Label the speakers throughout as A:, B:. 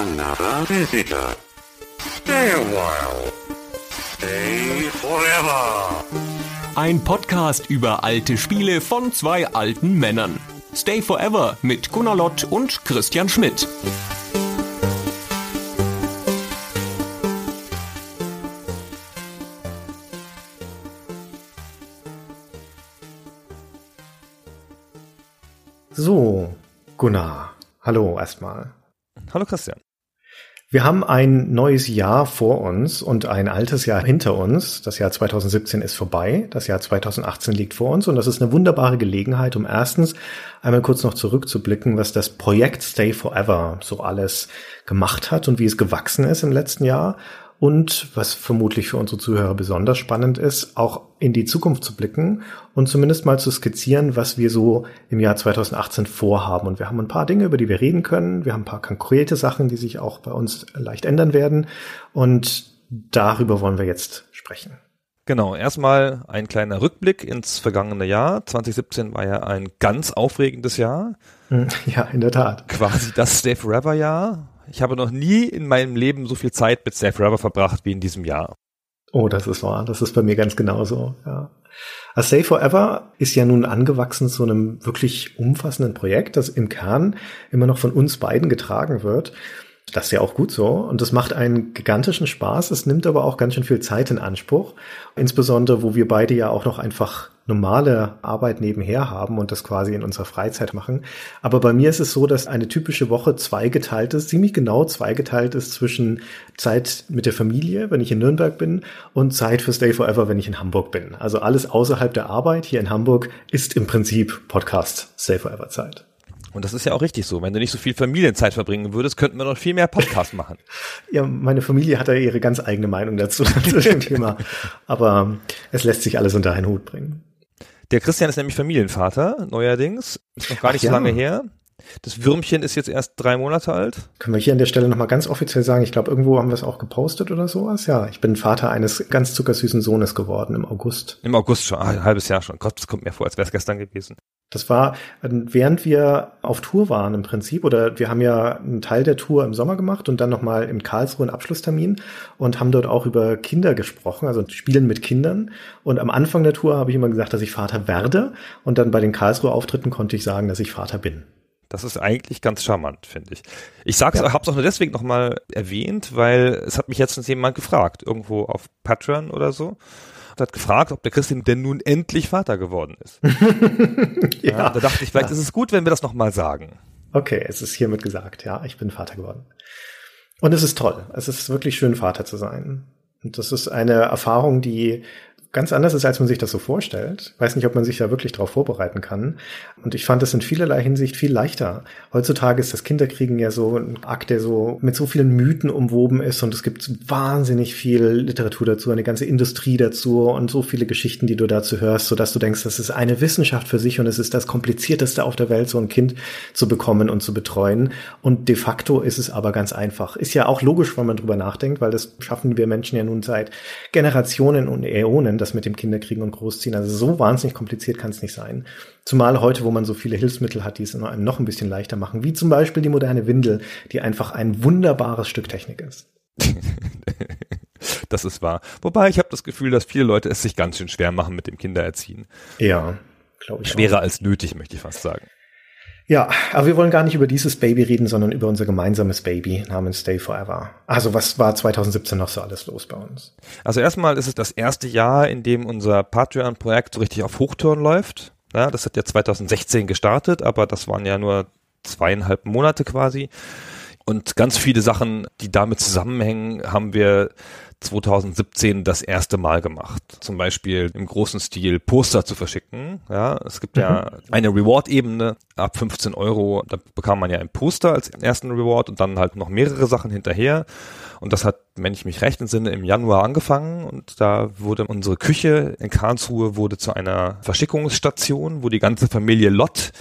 A: another visitor. Stay a while. Stay forever.
B: Ein Podcast über alte Spiele von zwei alten Männern. Stay Forever mit Gunnar Lott und Christian Schmidt.
C: So, Gunnar, hallo erstmal.
D: Hallo Christian.
C: Wir haben ein neues Jahr vor uns und ein altes Jahr hinter uns. Das Jahr 2017 ist vorbei, das Jahr 2018 liegt vor uns und das ist eine wunderbare Gelegenheit, um erstens einmal kurz noch zurückzublicken, was das Projekt Stay Forever so alles gemacht hat und wie es gewachsen ist im letzten Jahr und was vermutlich für unsere Zuhörer besonders spannend ist, auch in die Zukunft zu blicken und zumindest mal zu skizzieren, was wir so im Jahr 2018 vorhaben. Und wir haben ein paar Dinge, über die wir reden können. Wir haben ein paar konkrete Sachen, die sich auch bei uns leicht ändern werden. Und darüber wollen wir jetzt sprechen.
D: Genau, erstmal ein kleiner Rückblick ins vergangene Jahr. 2017 war ja ein ganz aufregendes Jahr.
C: Ja, in der Tat.
D: Quasi das Stay Forever Jahr. Ich habe noch nie in meinem Leben so viel Zeit mit Stay Forever verbracht wie in diesem Jahr.
C: Oh, das ist wahr. Das ist bei mir ganz genauso. Ja. A Stay Forever ist ja nun angewachsen zu einem wirklich umfassenden Projekt, das im Kern immer noch von uns beiden getragen wird. Das ist ja auch gut so. Und das macht einen gigantischen Spaß. Es nimmt aber auch ganz schön viel Zeit in Anspruch. Insbesondere, wo wir beide ja auch noch einfach normale Arbeit nebenher haben und das quasi in unserer Freizeit machen. Aber bei mir ist es so, dass eine typische Woche zweigeteilt ist, ziemlich genau zweigeteilt ist zwischen Zeit mit der Familie, wenn ich in Nürnberg bin, und Zeit für Stay Forever, wenn ich in Hamburg bin. Also alles außerhalb der Arbeit hier in Hamburg ist im Prinzip Podcast Stay Forever Zeit.
D: Und das ist ja auch richtig so. Wenn du nicht so viel Familienzeit verbringen würdest, könnten wir noch viel mehr Podcasts machen.
C: ja, meine Familie hat ja ihre ganz eigene Meinung dazu, zu dem Thema. Aber es lässt sich alles unter einen Hut bringen.
D: Der Christian ist nämlich Familienvater, neuerdings. Ist noch gar nicht Ach, so lange her. Das Würmchen ist jetzt erst drei Monate alt.
C: Können wir hier an der Stelle nochmal ganz offiziell sagen, ich glaube, irgendwo haben wir es auch gepostet oder sowas. Ja, ich bin Vater eines ganz zuckersüßen Sohnes geworden im August.
D: Im August schon, ein halbes Jahr schon. Gott, das kommt mir vor, als wäre es gestern gewesen.
C: Das war, während wir auf Tour waren im Prinzip, oder wir haben ja einen Teil der Tour im Sommer gemacht und dann nochmal in Karlsruhe einen Abschlusstermin und haben dort auch über Kinder gesprochen, also Spielen mit Kindern. Und am Anfang der Tour habe ich immer gesagt, dass ich Vater werde und dann bei den Karlsruhe Auftritten konnte ich sagen, dass ich Vater bin.
D: Das ist eigentlich ganz charmant, finde ich. Ich sag's, ja. hab's auch nur deswegen nochmal erwähnt, weil es hat mich jetzt jemand gefragt, irgendwo auf Patreon oder so und hat gefragt, ob der Christian denn nun endlich Vater geworden ist. ja, ja, da dachte ich, vielleicht ja. ist es gut, wenn wir das nochmal sagen.
C: Okay, es ist hiermit gesagt, ja, ich bin Vater geworden. Und es ist toll. Es ist wirklich schön, Vater zu sein. Und das ist eine Erfahrung, die ganz anders ist, als man sich das so vorstellt. Weiß nicht, ob man sich da wirklich darauf vorbereiten kann. Und ich fand es in vielerlei Hinsicht viel leichter. Heutzutage ist das Kinderkriegen ja so ein Akt, der so mit so vielen Mythen umwoben ist und es gibt wahnsinnig viel Literatur dazu, eine ganze Industrie dazu und so viele Geschichten, die du dazu hörst, sodass du denkst, das ist eine Wissenschaft für sich und es ist das komplizierteste auf der Welt, so ein Kind zu bekommen und zu betreuen. Und de facto ist es aber ganz einfach. Ist ja auch logisch, wenn man drüber nachdenkt, weil das schaffen wir Menschen ja nun seit Generationen und Äonen das mit dem Kinderkriegen und Großziehen. Also so wahnsinnig kompliziert kann es nicht sein. Zumal heute, wo man so viele Hilfsmittel hat, die es einem noch ein bisschen leichter machen, wie zum Beispiel die moderne Windel, die einfach ein wunderbares Stück Technik ist.
D: das ist wahr. Wobei ich habe das Gefühl, dass viele Leute es sich ganz schön schwer machen mit dem Kindererziehen.
C: Ja, glaube ich.
D: Schwerer auch. als nötig, möchte ich fast sagen.
C: Ja, aber wir wollen gar nicht über dieses Baby reden, sondern über unser gemeinsames Baby namens Stay Forever. Also was war 2017 noch so alles los bei uns?
D: Also erstmal ist es das erste Jahr, in dem unser Patreon-Projekt so richtig auf Hochtouren läuft. Ja, das hat ja 2016 gestartet, aber das waren ja nur zweieinhalb Monate quasi. Und ganz viele Sachen, die damit zusammenhängen, haben wir 2017 das erste Mal gemacht. Zum Beispiel im großen Stil Poster zu verschicken. Ja, es gibt mhm. ja eine Reward-Ebene ab 15 Euro. Da bekam man ja ein Poster als ersten Reward und dann halt noch mehrere Sachen hinterher. Und das hat, wenn ich mich recht entsinne, im Januar angefangen und da wurde unsere Küche in Karlsruhe wurde zu einer Verschickungsstation, wo die ganze Familie Lott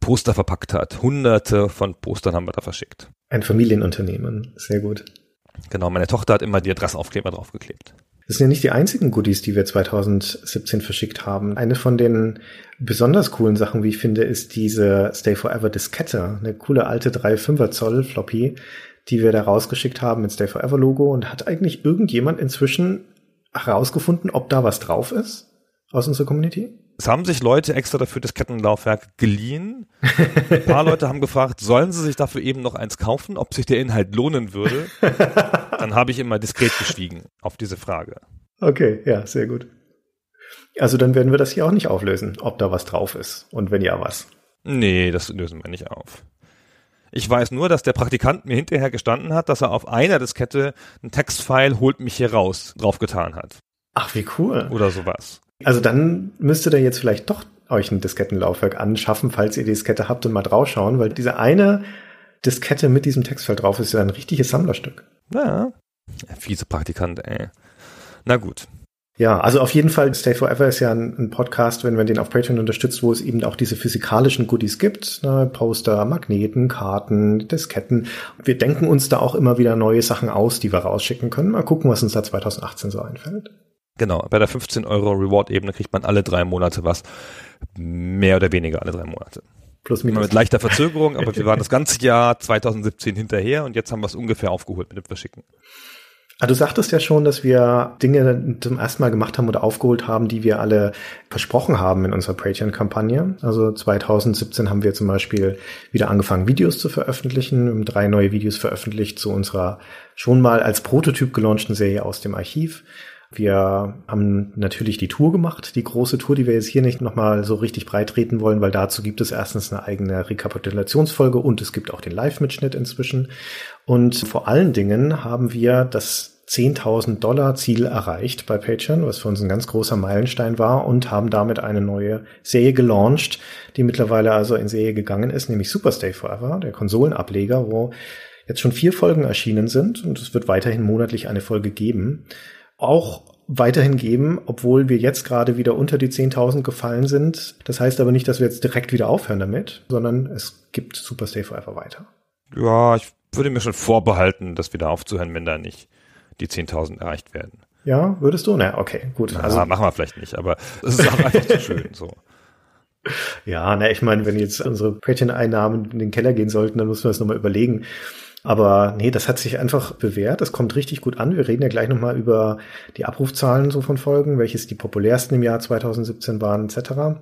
D: Poster verpackt hat. Hunderte von Postern haben wir da verschickt.
C: Ein Familienunternehmen, sehr gut.
D: Genau, meine Tochter hat immer die Adressaufkleber draufgeklebt.
C: Das sind ja nicht die einzigen Goodies, die wir 2017 verschickt haben. Eine von den besonders coolen Sachen, wie ich finde, ist diese Stay Forever Diskette. Eine coole alte 3,5er Zoll Floppy, die wir da rausgeschickt haben mit Stay Forever Logo und hat eigentlich irgendjemand inzwischen herausgefunden, ob da was drauf ist aus unserer Community?
D: Es haben sich Leute extra dafür das Kettenlaufwerk geliehen. Ein paar Leute haben gefragt, sollen sie sich dafür eben noch eins kaufen, ob sich der Inhalt lohnen würde. Dann habe ich immer diskret geschwiegen auf diese Frage.
C: Okay, ja, sehr gut. Also dann werden wir das hier auch nicht auflösen, ob da was drauf ist und wenn ja, was.
D: Nee, das lösen wir nicht auf. Ich weiß nur, dass der Praktikant mir hinterher gestanden hat, dass er auf einer Diskette ein Textfile holt mich hier raus draufgetan hat.
C: Ach, wie cool.
D: Oder sowas.
C: Also dann müsstet ihr jetzt vielleicht doch euch ein Diskettenlaufwerk anschaffen, falls ihr die Diskette habt und mal draufschauen, weil diese eine Diskette mit diesem Textfeld drauf ist ja ein richtiges Sammlerstück.
D: Ja. Fiese Praktikant, ey. Na gut.
C: Ja, also auf jeden Fall, Stay Forever ist ja ein, ein, Podcast, wenn man den auf Patreon unterstützt, wo es eben auch diese physikalischen Goodies gibt. Ne? Poster, Magneten, Karten, Disketten. Wir denken uns da auch immer wieder neue Sachen aus, die wir rausschicken können. Mal gucken, was uns da 2018 so einfällt.
D: Genau, bei der 15 Euro Reward-Ebene kriegt man alle drei Monate was. Mehr oder weniger alle drei Monate. Plus minus. Mit leichter Verzögerung, aber wir waren das ganze Jahr 2017 hinterher und jetzt haben wir es ungefähr aufgeholt mit dem Verschicken.
C: Ah, du sagtest ja schon, dass wir Dinge zum ersten Mal gemacht haben oder aufgeholt haben, die wir alle versprochen haben in unserer Patreon-Kampagne. Also 2017 haben wir zum Beispiel wieder angefangen, Videos zu veröffentlichen. Wir haben drei neue Videos veröffentlicht zu unserer schon mal als Prototyp gelaunchten Serie aus dem Archiv. Wir haben natürlich die Tour gemacht, die große Tour, die wir jetzt hier nicht nochmal so richtig breit treten wollen, weil dazu gibt es erstens eine eigene Rekapitulationsfolge und es gibt auch den Live-Mitschnitt inzwischen. Und vor allen Dingen haben wir das 10.000 Dollar Ziel erreicht bei Patreon, was für uns ein ganz großer Meilenstein war und haben damit eine neue Serie gelauncht, die mittlerweile also in Serie gegangen ist, nämlich Superstay Forever, der Konsolenableger, wo jetzt schon vier Folgen erschienen sind und es wird weiterhin monatlich eine Folge geben auch weiterhin geben, obwohl wir jetzt gerade wieder unter die 10.000 gefallen sind. Das heißt aber nicht, dass wir jetzt direkt wieder aufhören damit, sondern es gibt Super Stay Forever weiter.
D: Ja, ich würde mir schon vorbehalten, das wieder aufzuhören, wenn da nicht die 10.000 erreicht werden.
C: Ja, würdest du? Na, okay, gut.
D: Na, also machen wir vielleicht nicht, aber es ist auch einfach zu schön so.
C: Ja, na, ich meine, wenn jetzt unsere Patreon-Einnahmen in den Keller gehen sollten, dann müssen wir das nochmal überlegen. Aber nee, das hat sich einfach bewährt. Das kommt richtig gut an. Wir reden ja gleich nochmal über die Abrufzahlen so von Folgen, welches die populärsten im Jahr 2017 waren, etc.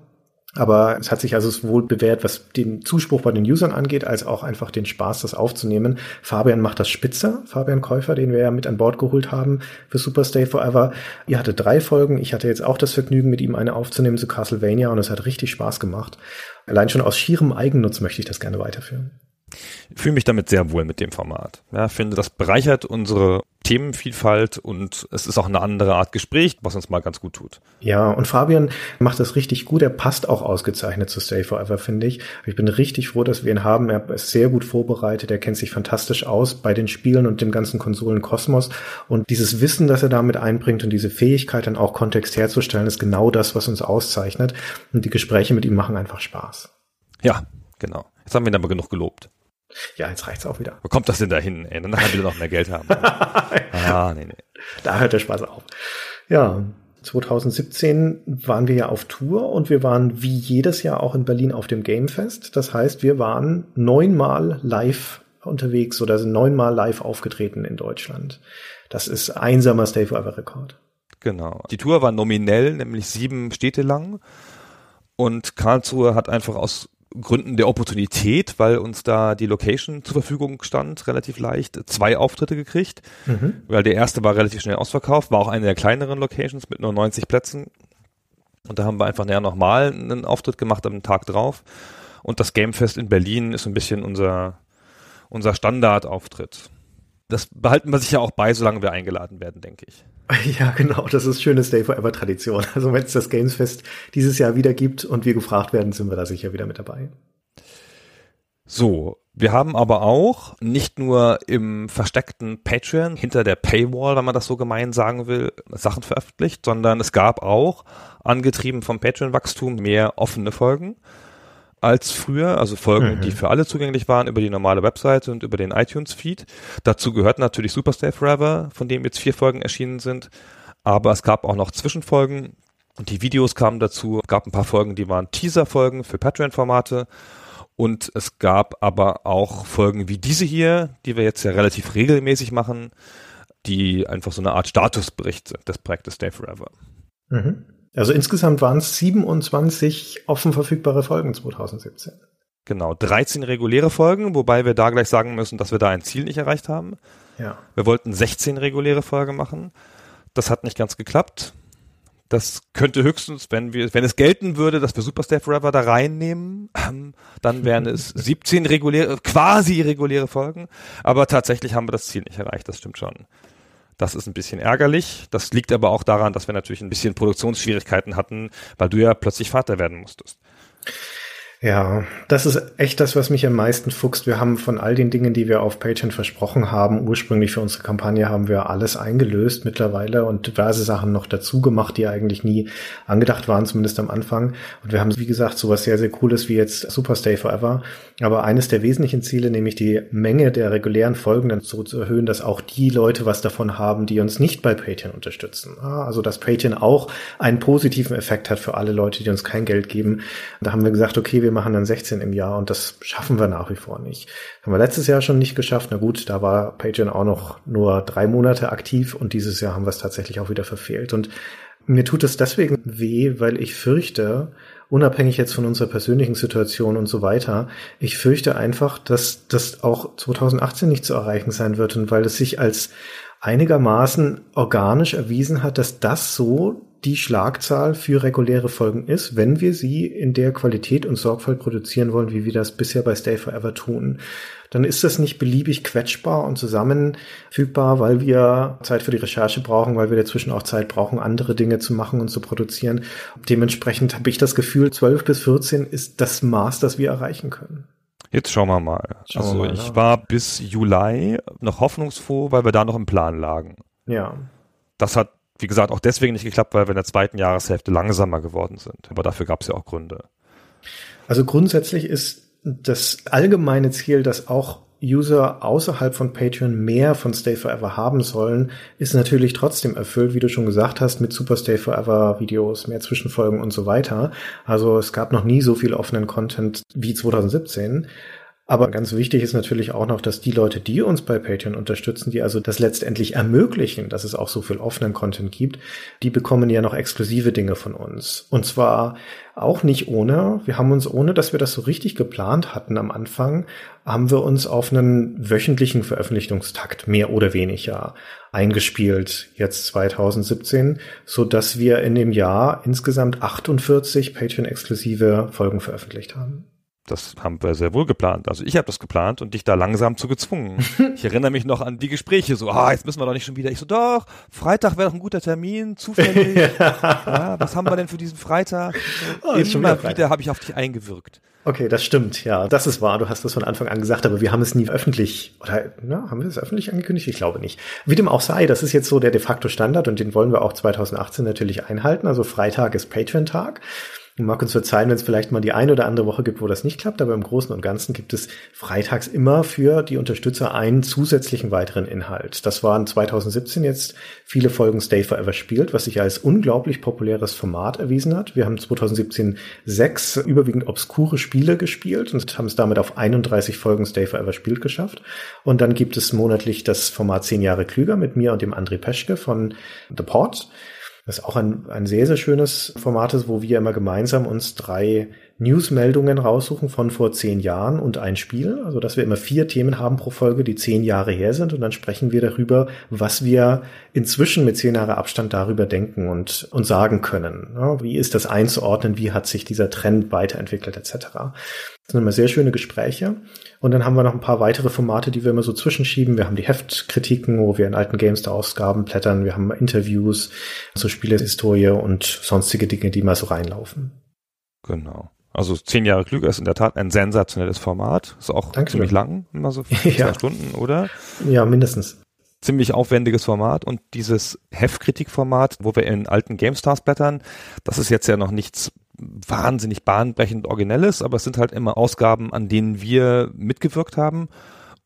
C: Aber es hat sich also sowohl bewährt, was den Zuspruch bei den Usern angeht, als auch einfach den Spaß, das aufzunehmen. Fabian macht das spitze. Fabian Käufer, den wir ja mit an Bord geholt haben für Superstay Forever. Ihr hatte drei Folgen. Ich hatte jetzt auch das Vergnügen, mit ihm eine aufzunehmen zu Castlevania und es hat richtig Spaß gemacht. Allein schon aus schierem Eigennutz möchte ich das gerne weiterführen.
D: Ich fühle mich damit sehr wohl mit dem Format. Ja, finde, das bereichert unsere Themenvielfalt und es ist auch eine andere Art Gespräch, was uns mal ganz gut tut.
C: Ja, und Fabian macht das richtig gut. Er passt auch ausgezeichnet zu Stay Forever, finde ich. Ich bin richtig froh, dass wir ihn haben. Er ist sehr gut vorbereitet. Er kennt sich fantastisch aus bei den Spielen und dem ganzen Konsolenkosmos. Und dieses Wissen, das er damit einbringt und diese Fähigkeit dann auch Kontext herzustellen, ist genau das, was uns auszeichnet. Und die Gespräche mit ihm machen einfach Spaß.
D: Ja, genau. Jetzt haben wir ihn aber genug gelobt.
C: Ja, jetzt reicht's auch wieder.
D: Wo kommt das denn dahin? Ey? Dann will er noch mehr Geld haben.
C: ah, nee, nee. Da hört der Spaß auf. Ja, 2017 waren wir ja auf Tour und wir waren wie jedes Jahr auch in Berlin auf dem Gamefest. Das heißt, wir waren neunmal live unterwegs oder sind neunmal live aufgetreten in Deutschland. Das ist einsamer Stay Forever Rekord.
D: Genau. Die Tour war nominell, nämlich sieben Städte lang. Und Karlsruhe hat einfach aus Gründen der Opportunität, weil uns da die Location zur Verfügung stand, relativ leicht, zwei Auftritte gekriegt, mhm. weil der erste war relativ schnell ausverkauft, war auch eine der kleineren Locations mit nur 90 Plätzen. Und da haben wir einfach näher nochmal einen Auftritt gemacht am Tag drauf. Und das Gamefest in Berlin ist ein bisschen unser, unser Standardauftritt. Das behalten wir sich ja auch bei, solange wir eingeladen werden, denke ich.
C: Ja, genau. Das ist schöne Stay Forever Tradition. Also wenn es das Gamesfest dieses Jahr wieder gibt und wir gefragt werden, sind wir da sicher wieder mit dabei.
D: So, wir haben aber auch nicht nur im versteckten Patreon hinter der Paywall, wenn man das so gemein sagen will, Sachen veröffentlicht, sondern es gab auch, angetrieben vom Patreon-Wachstum, mehr offene Folgen als früher, also Folgen, mhm. die für alle zugänglich waren über die normale Webseite und über den iTunes-Feed. Dazu gehört natürlich Superstay Forever, von dem jetzt vier Folgen erschienen sind. Aber es gab auch noch Zwischenfolgen und die Videos kamen dazu. Es gab ein paar Folgen, die waren Teaser-Folgen für Patreon-Formate. Und es gab aber auch Folgen wie diese hier, die wir jetzt ja relativ regelmäßig machen, die einfach so eine Art Statusbericht sind des Projektes Stay Forever.
C: Mhm. Also insgesamt waren es 27 offen verfügbare Folgen 2017.
D: Genau, 13 reguläre Folgen, wobei wir da gleich sagen müssen, dass wir da ein Ziel nicht erreicht haben.
C: Ja.
D: Wir wollten 16 reguläre Folgen machen. Das hat nicht ganz geklappt. Das könnte höchstens, wenn wir, wenn es gelten würde, dass wir Super Stay Forever da reinnehmen, ähm, dann wären es 17 reguläre, quasi reguläre Folgen. Aber tatsächlich haben wir das Ziel nicht erreicht, das stimmt schon. Das ist ein bisschen ärgerlich. Das liegt aber auch daran, dass wir natürlich ein bisschen Produktionsschwierigkeiten hatten, weil du ja plötzlich Vater werden musstest.
C: Ja, das ist echt das, was mich am meisten fuchst. Wir haben von all den Dingen, die wir auf Patreon versprochen haben, ursprünglich für unsere Kampagne, haben wir alles eingelöst mittlerweile und diverse Sachen noch dazu gemacht, die eigentlich nie angedacht waren, zumindest am Anfang. Und wir haben, wie gesagt, sowas sehr, sehr Cooles wie jetzt Super Stay Forever. Aber eines der wesentlichen Ziele, nämlich die Menge der regulären Folgen dann so zu erhöhen, dass auch die Leute was davon haben, die uns nicht bei Patreon unterstützen. Also, dass Patreon auch einen positiven Effekt hat für alle Leute, die uns kein Geld geben. Da haben wir gesagt, okay, wir wir machen dann 16 im Jahr und das schaffen wir nach wie vor nicht. Haben wir letztes Jahr schon nicht geschafft. Na gut, da war Patreon auch noch nur drei Monate aktiv und dieses Jahr haben wir es tatsächlich auch wieder verfehlt. Und mir tut es deswegen weh, weil ich fürchte, unabhängig jetzt von unserer persönlichen Situation und so weiter, ich fürchte einfach, dass das auch 2018 nicht zu erreichen sein wird und weil es sich als einigermaßen organisch erwiesen hat, dass das so die Schlagzahl für reguläre Folgen ist, wenn wir sie in der Qualität und Sorgfalt produzieren wollen, wie wir das bisher bei Stay Forever tun. Dann ist das nicht beliebig quetschbar und zusammenfügbar, weil wir Zeit für die Recherche brauchen, weil wir dazwischen auch Zeit brauchen, andere Dinge zu machen und zu produzieren. Dementsprechend habe ich das Gefühl, 12 bis 14 ist das Maß, das wir erreichen können.
D: Jetzt schauen wir mal. Schauen also wir mal, ich ja. war bis Juli noch hoffnungsfroh, weil wir da noch im Plan lagen.
C: Ja.
D: Das hat wie gesagt, auch deswegen nicht geklappt, weil wir in der zweiten Jahreshälfte langsamer geworden sind. Aber dafür gab es ja auch Gründe.
C: Also grundsätzlich ist das allgemeine Ziel, dass auch User außerhalb von Patreon mehr von Stay Forever haben sollen, ist natürlich trotzdem erfüllt, wie du schon gesagt hast, mit Super Stay Forever Videos, mehr Zwischenfolgen und so weiter. Also es gab noch nie so viel offenen Content wie 2017. Aber ganz wichtig ist natürlich auch noch, dass die Leute, die uns bei Patreon unterstützen, die also das letztendlich ermöglichen, dass es auch so viel offenen Content gibt, die bekommen ja noch exklusive Dinge von uns. Und zwar auch nicht ohne, wir haben uns, ohne dass wir das so richtig geplant hatten am Anfang, haben wir uns auf einen wöchentlichen Veröffentlichungstakt mehr oder weniger eingespielt, jetzt 2017, so dass wir in dem Jahr insgesamt 48 Patreon-exklusive Folgen veröffentlicht haben
D: das haben wir sehr wohl geplant. Also ich habe das geplant und dich da langsam zu gezwungen. ich erinnere mich noch an die Gespräche, so, ah, jetzt müssen wir doch nicht schon wieder. Ich so, doch, Freitag wäre doch ein guter Termin, zufällig. ja, was haben wir denn für diesen Freitag? Oh, Immer wieder, wieder habe ich auf dich eingewirkt.
C: Okay, das stimmt, ja, das ist wahr. Du hast das von Anfang an gesagt, aber wir haben es nie öffentlich, oder na, haben wir es öffentlich angekündigt? Ich glaube nicht. Wie dem auch sei, das ist jetzt so der de facto Standard und den wollen wir auch 2018 natürlich einhalten. Also Freitag ist Patreon-Tag. Mag uns verzeihen, wenn es vielleicht mal die eine oder andere Woche gibt, wo das nicht klappt, aber im Großen und Ganzen gibt es freitags immer für die Unterstützer einen zusätzlichen weiteren Inhalt. Das waren 2017 jetzt viele Folgen Stay Forever spielt, was sich als unglaublich populäres Format erwiesen hat. Wir haben 2017 sechs überwiegend obskure Spiele gespielt und haben es damit auf 31 Folgen Stay Forever spielt geschafft. Und dann gibt es monatlich das Format 10 Jahre klüger mit mir und dem André Peschke von The Port. Das ist auch ein, ein sehr, sehr schönes Format ist, wo wir immer gemeinsam uns drei Newsmeldungen raussuchen von vor zehn Jahren und ein Spiel. Also, dass wir immer vier Themen haben pro Folge, die zehn Jahre her sind. Und dann sprechen wir darüber, was wir inzwischen mit zehn Jahre Abstand darüber denken und, und sagen können. Ja, wie ist das einzuordnen? Wie hat sich dieser Trend weiterentwickelt, etc. Das sind immer sehr schöne Gespräche. Und dann haben wir noch ein paar weitere Formate, die wir immer so zwischenschieben. Wir haben die Heftkritiken, wo wir in alten Gamester-Ausgaben blättern. Wir haben Interviews, so Spielehistorie und sonstige Dinge, die mal so reinlaufen.
D: Genau. Also zehn Jahre klüger ist in der Tat ein sensationelles Format. Ist auch Danke ziemlich lang, immer so zwei ja. Stunden, oder?
C: Ja, mindestens.
D: Ziemlich aufwendiges Format und dieses Heftkritikformat, wo wir in alten GameStars blättern, das ist jetzt ja noch nichts wahnsinnig bahnbrechend Originelles, aber es sind halt immer Ausgaben, an denen wir mitgewirkt haben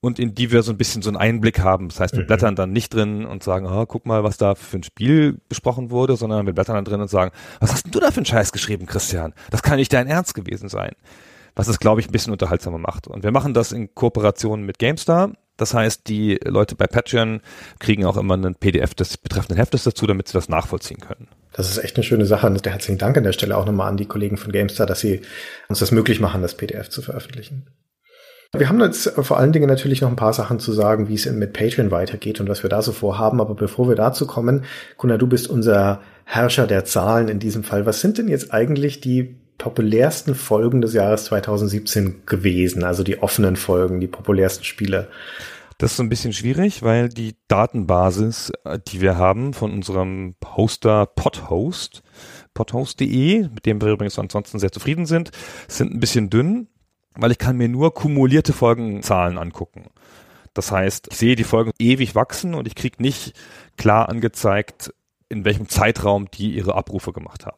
D: und in die wir so ein bisschen so einen Einblick haben. Das heißt, wir mhm. blättern dann nicht drin und sagen, oh, guck mal, was da für ein Spiel besprochen wurde, sondern wir blättern dann drin und sagen, was hast denn du da für einen Scheiß geschrieben, Christian? Das kann nicht dein Ernst gewesen sein. was es, glaube ich, ein bisschen unterhaltsamer macht. Und wir machen das in Kooperation mit GameStar. Das heißt, die Leute bei Patreon kriegen auch immer einen PDF des betreffenden Heftes dazu, damit sie das nachvollziehen können.
C: Das ist echt eine schöne Sache. Und herzlichen Dank an der Stelle auch nochmal an die Kollegen von GameStar, dass sie uns das möglich machen, das PDF zu veröffentlichen. Wir haben jetzt vor allen Dingen natürlich noch ein paar Sachen zu sagen, wie es mit Patreon weitergeht und was wir da so vorhaben. Aber bevor wir dazu kommen, Gunnar, du bist unser Herrscher der Zahlen in diesem Fall. Was sind denn jetzt eigentlich die populärsten Folgen des Jahres 2017 gewesen? Also die offenen Folgen, die populärsten Spiele?
D: Das ist so ein bisschen schwierig, weil die Datenbasis, äh, die wir haben von unserem Hoster Podhost, podhost.de, mit dem wir übrigens ansonsten sehr zufrieden sind, sind ein bisschen dünn weil ich kann mir nur kumulierte Folgenzahlen angucken. Das heißt, ich sehe die Folgen ewig wachsen und ich kriege nicht klar angezeigt, in welchem Zeitraum die ihre Abrufe gemacht haben.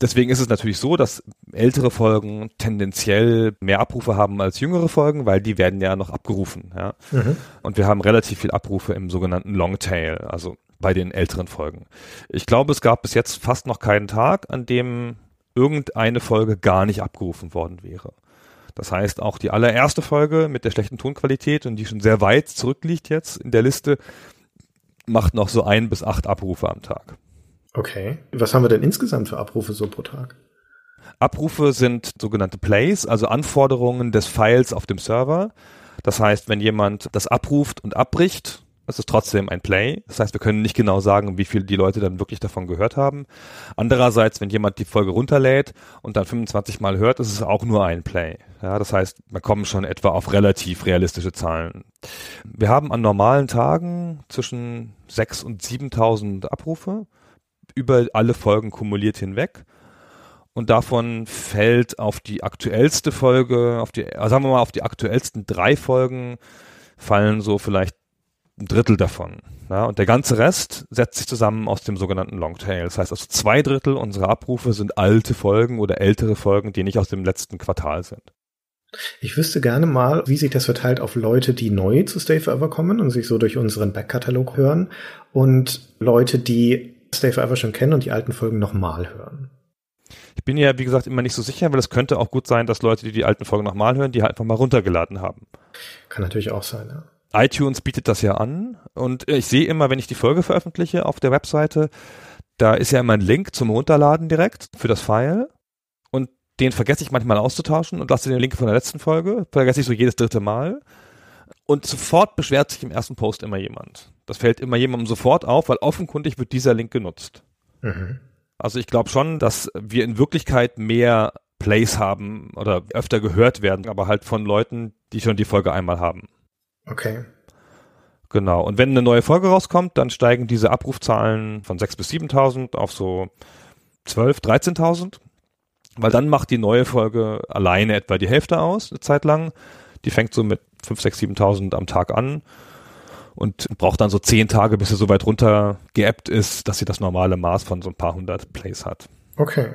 D: Deswegen ist es natürlich so, dass ältere Folgen tendenziell mehr Abrufe haben als jüngere Folgen, weil die werden ja noch abgerufen. Ja? Mhm. Und wir haben relativ viel Abrufe im sogenannten Longtail, also bei den älteren Folgen. Ich glaube, es gab bis jetzt fast noch keinen Tag, an dem irgendeine Folge gar nicht abgerufen worden wäre. Das heißt, auch die allererste Folge mit der schlechten Tonqualität und die schon sehr weit zurückliegt jetzt in der Liste, macht noch so ein bis acht Abrufe am Tag.
C: Okay. Was haben wir denn insgesamt für Abrufe so pro Tag?
D: Abrufe sind sogenannte Plays, also Anforderungen des Files auf dem Server. Das heißt, wenn jemand das abruft und abbricht, es ist trotzdem ein Play. Das heißt, wir können nicht genau sagen, wie viel die Leute dann wirklich davon gehört haben. Andererseits, wenn jemand die Folge runterlädt und dann 25 Mal hört, ist es auch nur ein Play. Ja, das heißt, wir kommen schon etwa auf relativ realistische Zahlen. Wir haben an normalen Tagen zwischen 6.000 und 7.000 Abrufe über alle Folgen kumuliert hinweg. Und davon fällt auf die aktuellste Folge, auf die, also sagen wir mal, auf die aktuellsten drei Folgen fallen so vielleicht ein Drittel davon. Ja, und der ganze Rest setzt sich zusammen aus dem sogenannten Longtail. Das heißt, also zwei Drittel unserer Abrufe sind alte Folgen oder ältere Folgen, die nicht aus dem letzten Quartal sind.
C: Ich wüsste gerne mal, wie sich das verteilt auf Leute, die neu zu Stay Forever kommen und sich so durch unseren Backkatalog hören und Leute, die Stay Forever schon kennen und die alten Folgen nochmal hören.
D: Ich bin ja, wie gesagt, immer nicht so sicher, weil es könnte auch gut sein, dass Leute, die die alten Folgen nochmal hören, die halt einfach mal runtergeladen haben.
C: Kann natürlich auch sein, ja
D: iTunes bietet das ja an und ich sehe immer, wenn ich die Folge veröffentliche auf der Webseite, da ist ja immer ein Link zum Runterladen direkt für das File und den vergesse ich manchmal auszutauschen und lasse den Link von der letzten Folge, vergesse ich so jedes dritte Mal und sofort beschwert sich im ersten Post immer jemand. Das fällt immer jemandem sofort auf, weil offenkundig wird dieser Link genutzt. Mhm. Also ich glaube schon, dass wir in Wirklichkeit mehr Plays haben oder öfter gehört werden, aber halt von Leuten, die schon die Folge einmal haben.
C: Okay.
D: Genau. Und wenn eine neue Folge rauskommt, dann steigen diese Abrufzahlen von 6.000 bis 7.000 auf so 12.000, 13.000. Weil dann macht die neue Folge alleine etwa die Hälfte aus, eine Zeit lang. Die fängt so mit 5, 6, 7.000 am Tag an und braucht dann so 10 Tage, bis sie so weit runter geappt ist, dass sie das normale Maß von so ein paar hundert Plays hat.
C: Okay.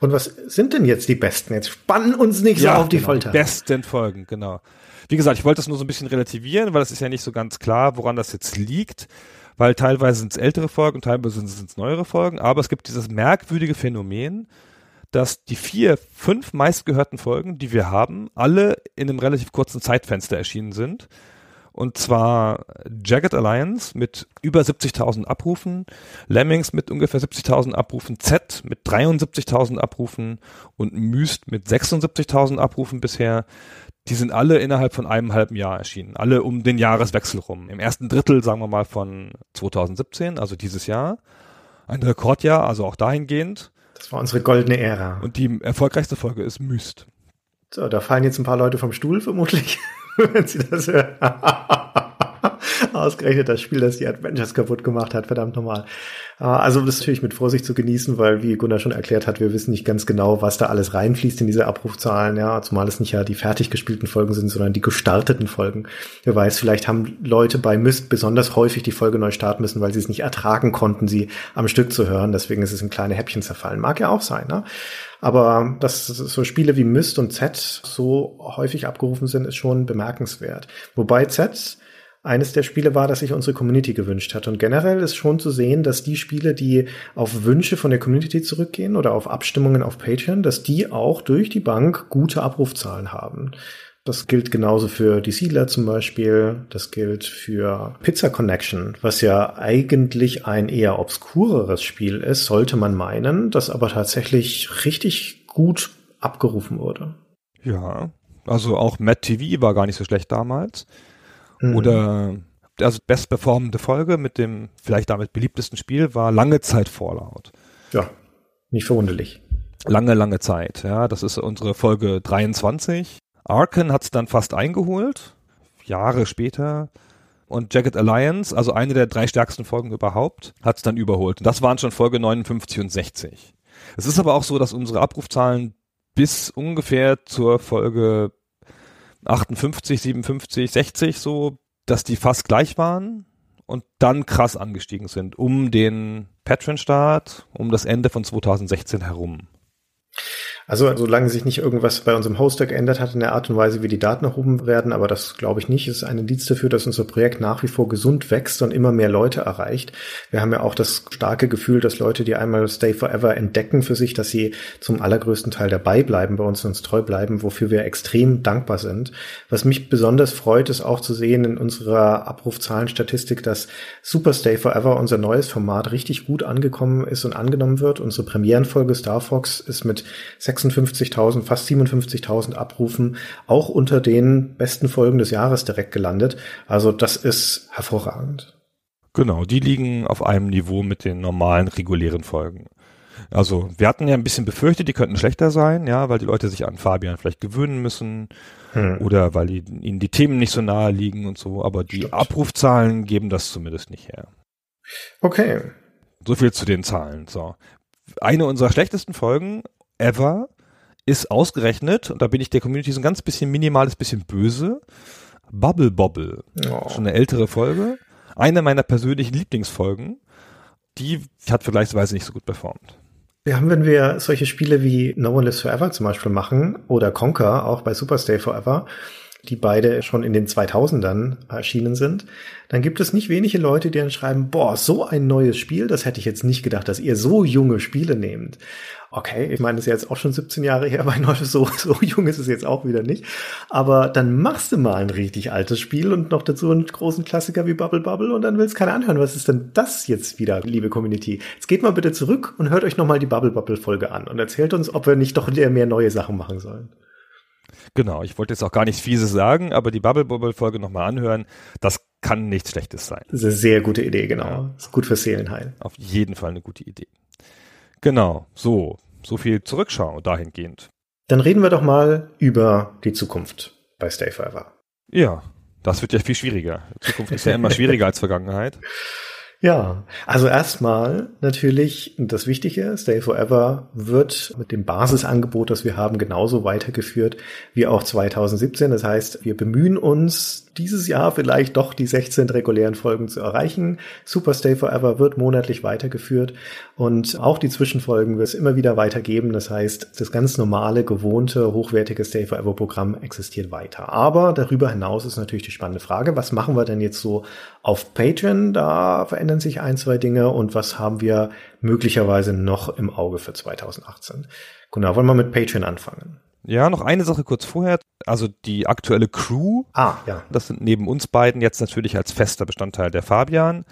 C: Und was sind denn jetzt die besten? Jetzt spannen uns nicht ja, so auf die
D: genau,
C: Folter.
D: Die besten Folgen, genau. Wie gesagt, ich wollte das nur so ein bisschen relativieren, weil es ist ja nicht so ganz klar, woran das jetzt liegt, weil teilweise sind es ältere Folgen, teilweise sind es neuere Folgen, aber es gibt dieses merkwürdige Phänomen, dass die vier, fünf meistgehörten Folgen, die wir haben, alle in einem relativ kurzen Zeitfenster erschienen sind. Und zwar Jagged Alliance mit über 70.000 Abrufen, Lemmings mit ungefähr 70.000 Abrufen, Z mit 73.000 Abrufen und Myst mit 76.000 Abrufen bisher die sind alle innerhalb von einem halben Jahr erschienen. Alle um den Jahreswechsel rum. Im ersten Drittel, sagen wir mal, von 2017, also dieses Jahr. Ein Rekordjahr, also auch dahingehend.
C: Das war unsere goldene Ära.
D: Und die erfolgreichste Folge ist Myst.
C: So, da fallen jetzt ein paar Leute vom Stuhl vermutlich, wenn sie das hören. Ausgerechnet das Spiel, das die Adventures kaputt gemacht hat, verdammt nochmal. Also das ist natürlich mit Vorsicht zu genießen, weil, wie Gunnar schon erklärt hat, wir wissen nicht ganz genau, was da alles reinfließt in diese Abrufzahlen, ja, zumal es nicht ja die fertig gespielten Folgen sind, sondern die gestarteten Folgen. Wer weiß, vielleicht haben Leute bei Myst besonders häufig die Folge neu starten müssen, weil sie es nicht ertragen konnten, sie am Stück zu hören. Deswegen ist es in kleine Häppchen zerfallen. Mag ja auch sein, ne? Aber dass so Spiele wie Myst und Z so häufig abgerufen sind, ist schon bemerkenswert. Wobei Z eines der Spiele war, das sich unsere Community gewünscht hat. Und generell ist schon zu sehen, dass die Spiele, die auf Wünsche von der Community zurückgehen oder auf Abstimmungen auf Patreon, dass die auch durch die Bank gute Abrufzahlen haben. Das gilt genauso für die Sealer zum Beispiel. Das gilt für Pizza Connection, was ja eigentlich ein eher obskureres Spiel ist, sollte man meinen, das aber tatsächlich richtig gut abgerufen wurde.
D: Ja, also auch Matt TV war gar nicht so schlecht damals. Mhm. Oder also bestperformende Folge mit dem vielleicht damit beliebtesten Spiel war lange Zeit Fallout.
C: Ja, nicht verwunderlich.
D: Lange, lange Zeit, ja. Das ist unsere Folge 23. Arken hat es dann fast eingeholt, Jahre später. Und Jagged Alliance, also eine der drei stärksten Folgen überhaupt, hat es dann überholt. Und das waren schon Folge 59 und 60. Es ist aber auch so, dass unsere Abrufzahlen bis ungefähr zur Folge 58, 57, 60 so, dass die fast gleich waren und dann krass angestiegen sind um den Patreon-Start, um das Ende von 2016 herum.
C: Also solange sich nicht irgendwas bei unserem Hoster geändert hat in der Art und Weise, wie die Daten erhoben werden, aber das glaube ich nicht, ist ein Indiz dafür, dass unser Projekt nach wie vor gesund wächst und immer mehr Leute erreicht. Wir haben ja auch das starke Gefühl, dass Leute, die einmal Stay Forever entdecken für sich, dass sie zum allergrößten Teil dabei bleiben, bei uns uns treu bleiben, wofür wir extrem dankbar sind. Was mich besonders freut, ist auch zu sehen in unserer Abrufzahlenstatistik, dass Super Stay Forever, unser neues Format, richtig gut angekommen ist und angenommen wird. Unsere Premierenfolge Star Fox ist mit 56.000, fast 57.000 Abrufen, auch unter den besten Folgen des Jahres direkt gelandet. Also das ist hervorragend.
D: Genau, die liegen auf einem Niveau mit den normalen, regulären Folgen. Also wir hatten ja ein bisschen befürchtet, die könnten schlechter sein, ja, weil die Leute sich an Fabian vielleicht gewöhnen müssen hm. oder weil die, ihnen die Themen nicht so nahe liegen und so, aber die Stimmt. Abrufzahlen geben das zumindest nicht her.
C: Okay.
D: So viel zu den Zahlen. So. Eine unserer schlechtesten Folgen ever ist ausgerechnet, und da bin ich der Community so ein ganz bisschen minimales bisschen böse, Bubble Bobble. Oh. Schon eine ältere Folge. Eine meiner persönlichen Lieblingsfolgen. Die hat vergleichsweise nicht so gut performt.
C: Wir haben, wenn wir solche Spiele wie No One Lives Forever zum Beispiel machen oder Conquer, auch bei Superstay Forever, die beide schon in den 2000ern erschienen sind, dann gibt es nicht wenige Leute, die dann schreiben, boah, so ein neues Spiel, das hätte ich jetzt nicht gedacht, dass ihr so junge Spiele nehmt. Okay, ich meine, das ist jetzt auch schon 17 Jahre her, weil so, so jung ist es jetzt auch wieder nicht. Aber dann machst du mal ein richtig altes Spiel und noch dazu einen großen Klassiker wie Bubble Bubble und dann willst keiner anhören. Was ist denn das jetzt wieder, liebe Community? Jetzt geht mal bitte zurück und hört euch nochmal die Bubble Bubble Folge an und erzählt uns, ob wir nicht doch mehr neue Sachen machen sollen.
D: Genau, ich wollte jetzt auch gar nichts Fieses sagen, aber die Bubble Bubble Folge nochmal anhören, das kann nichts Schlechtes sein.
C: Das ist eine sehr gute Idee, genau. Ja. Ist gut fürs Seelenheil.
D: Auf jeden Fall eine gute Idee. Genau, so, so viel Zurückschau dahingehend.
C: Dann reden wir doch mal über die Zukunft bei Stay Forever.
D: Ja, das wird ja viel schwieriger. Zukunft ist ja immer schwieriger als Vergangenheit.
C: Ja, also erstmal natürlich das Wichtige, Stay Forever wird mit dem Basisangebot, das wir haben, genauso weitergeführt wie auch 2017. Das heißt, wir bemühen uns, dieses Jahr vielleicht doch die 16 regulären Folgen zu erreichen. Super Stay Forever wird monatlich weitergeführt und auch die Zwischenfolgen wird es immer wieder weitergeben. Das heißt, das ganz normale, gewohnte, hochwertige Stay Forever Programm existiert weiter. Aber darüber hinaus ist natürlich die spannende Frage, was machen wir denn jetzt so auf Patreon? Da verändern sich ein, zwei Dinge und was haben wir möglicherweise noch im Auge für 2018? Genau, wollen wir mit Patreon anfangen?
D: Ja, noch eine Sache kurz vorher. Also die aktuelle Crew.
C: Ah, ja.
D: Das sind neben uns beiden jetzt natürlich als fester Bestandteil der Fabian.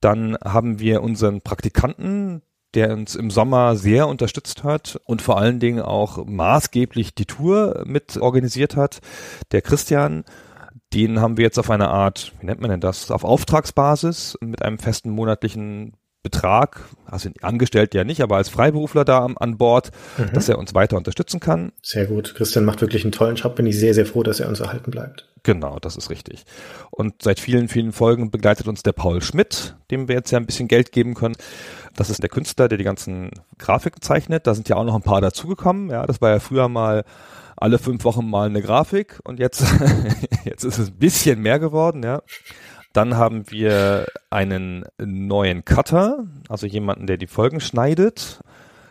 D: Dann haben wir unseren Praktikanten, der uns im Sommer sehr unterstützt hat und vor allen Dingen auch maßgeblich die Tour mit organisiert hat, der Christian. Den haben wir jetzt auf eine Art, wie nennt man denn das, auf Auftragsbasis mit einem festen monatlichen Betrag, also angestellt ja nicht, aber als Freiberufler da an Bord, mhm. dass er uns weiter unterstützen kann.
C: Sehr gut. Christian macht wirklich einen tollen Job. Bin ich sehr, sehr froh, dass er uns erhalten bleibt.
D: Genau, das ist richtig. Und seit vielen, vielen Folgen begleitet uns der Paul Schmidt, dem wir jetzt ja ein bisschen Geld geben können. Das ist der Künstler, der die ganzen Grafiken zeichnet. Da sind ja auch noch ein paar dazugekommen. Ja, das war ja früher mal alle fünf Wochen mal eine Grafik und jetzt, jetzt ist es ein bisschen mehr geworden, ja. Dann haben wir einen neuen Cutter, also jemanden, der die Folgen schneidet.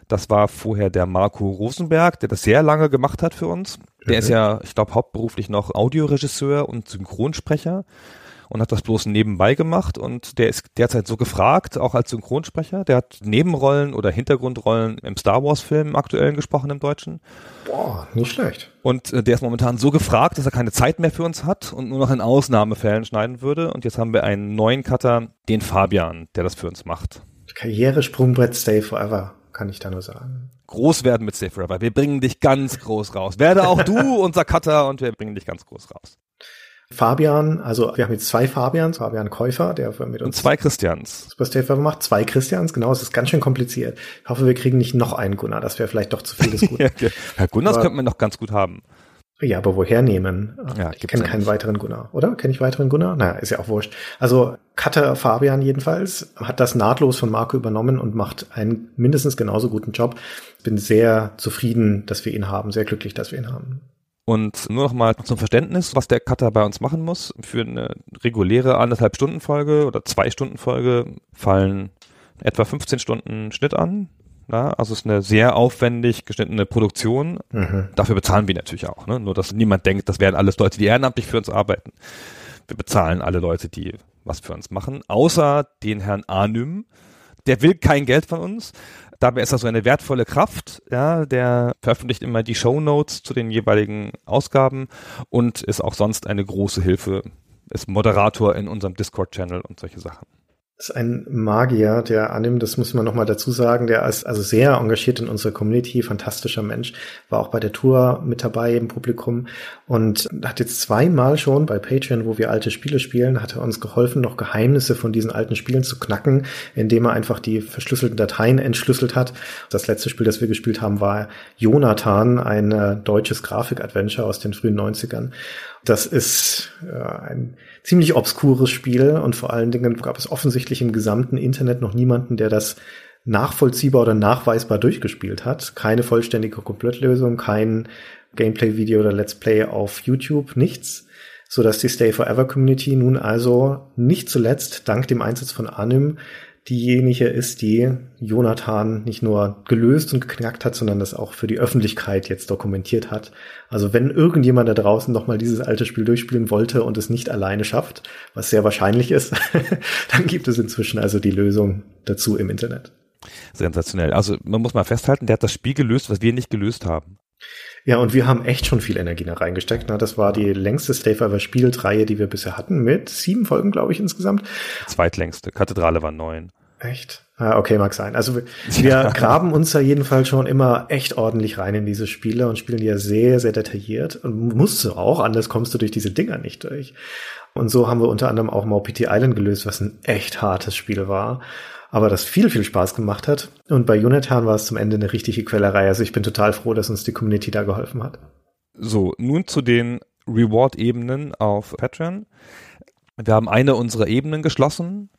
D: Das war vorher der Marco Rosenberg, der das sehr lange gemacht hat für uns. Der mhm. ist ja, ich glaube, hauptberuflich noch Audioregisseur und Synchronsprecher. Und hat das bloß nebenbei gemacht und der ist derzeit so gefragt, auch als Synchronsprecher. Der hat Nebenrollen oder Hintergrundrollen im Star Wars Film aktuellen gesprochen im Deutschen.
C: Boah, nicht schlecht.
D: Und äh, der ist momentan so gefragt, dass er keine Zeit mehr für uns hat und nur noch in Ausnahmefällen schneiden würde. Und jetzt haben wir einen neuen Cutter, den Fabian, der das für uns macht.
C: Karrieresprungbrett Stay Forever, kann ich da nur sagen.
D: Groß werden mit Stay Forever. Wir bringen dich ganz groß raus. Werde auch du unser Cutter und wir bringen dich ganz groß raus.
C: Fabian, also wir haben jetzt zwei Fabians, Fabian Käufer, der mit uns
D: und zwei Christians
C: Super Stay Forever macht, zwei Christians, genau, es ist ganz schön kompliziert. Ich hoffe, wir kriegen nicht noch einen Gunnar, das wäre vielleicht doch zu viel des Guten.
D: ja, okay. Herr Gunnars könnten wir noch ganz gut haben.
C: Ja, aber woher nehmen?
D: Ja,
C: ich kenne keinen weiteren Gunnar, oder? Kenne ich weiteren Gunnar? Naja, ist ja auch wurscht. Also Cutter Fabian jedenfalls hat das nahtlos von Marco übernommen und macht einen mindestens genauso guten Job. Bin sehr zufrieden, dass wir ihn haben, sehr glücklich, dass wir ihn haben.
D: Und nur noch mal zum Verständnis, was der Cutter bei uns machen muss. Für eine reguläre anderthalb Stunden Folge oder zwei Stunden Folge fallen etwa 15 Stunden Schnitt an. Ja, also es ist eine sehr aufwendig geschnittene Produktion. Mhm. Dafür bezahlen wir natürlich auch. Ne? Nur, dass niemand denkt, das wären alles Leute, die ehrenamtlich für uns arbeiten. Wir bezahlen alle Leute, die was für uns machen, außer den Herrn Anym. Der will kein Geld von uns. Dabei ist er so eine wertvolle Kraft. Ja, der veröffentlicht immer die Show Notes zu den jeweiligen Ausgaben und ist auch sonst eine große Hilfe. Ist Moderator in unserem Discord-Channel und solche Sachen
C: ist ein Magier, der annimmt, das muss man nochmal dazu sagen, der ist also sehr engagiert in unserer Community, fantastischer Mensch, war auch bei der Tour mit dabei im Publikum und hat jetzt zweimal schon bei Patreon, wo wir alte Spiele spielen, hat er uns geholfen, noch Geheimnisse von diesen alten Spielen zu knacken, indem er einfach die verschlüsselten Dateien entschlüsselt hat. Das letzte Spiel, das wir gespielt haben, war Jonathan, ein äh, deutsches Grafik-Adventure aus den frühen 90ern. Das ist äh, ein ziemlich obskures Spiel und vor allen Dingen gab es offensichtlich im gesamten Internet noch niemanden, der das nachvollziehbar oder nachweisbar durchgespielt hat. Keine vollständige Komplettlösung, kein Gameplay-Video oder Let's Play auf YouTube, nichts. So dass die Stay Forever Community nun also nicht zuletzt dank dem Einsatz von Anim diejenige ist, die Jonathan nicht nur gelöst und geknackt hat, sondern das auch für die Öffentlichkeit jetzt dokumentiert hat. Also wenn irgendjemand da draußen nochmal dieses alte Spiel durchspielen wollte und es nicht alleine schafft, was sehr wahrscheinlich ist, dann gibt es inzwischen also die Lösung dazu im Internet.
D: Sensationell. Also man muss mal festhalten, der hat das Spiel gelöst, was wir nicht gelöst haben.
C: Ja, und wir haben echt schon viel Energie da reingesteckt. Ne? Das war die längste Stay Forever Spielreihe, die wir bisher hatten, mit sieben Folgen, glaube ich, insgesamt.
D: Zweitlängste. Kathedrale war neun.
C: Echt? Ah, okay, mag sein. Also wir, wir graben uns da jedenfalls schon immer echt ordentlich rein in diese Spiele und spielen die ja sehr, sehr detailliert. Und musst du auch, anders kommst du durch diese Dinger nicht durch. Und so haben wir unter anderem auch mal PT Island gelöst, was ein echt hartes Spiel war aber das viel, viel Spaß gemacht hat. Und bei Jonathan war es zum Ende eine richtige Quellerei. Also ich bin total froh, dass uns die Community da geholfen hat.
D: So, nun zu den Reward-Ebenen auf Patreon. Wir haben eine unserer Ebenen geschlossen,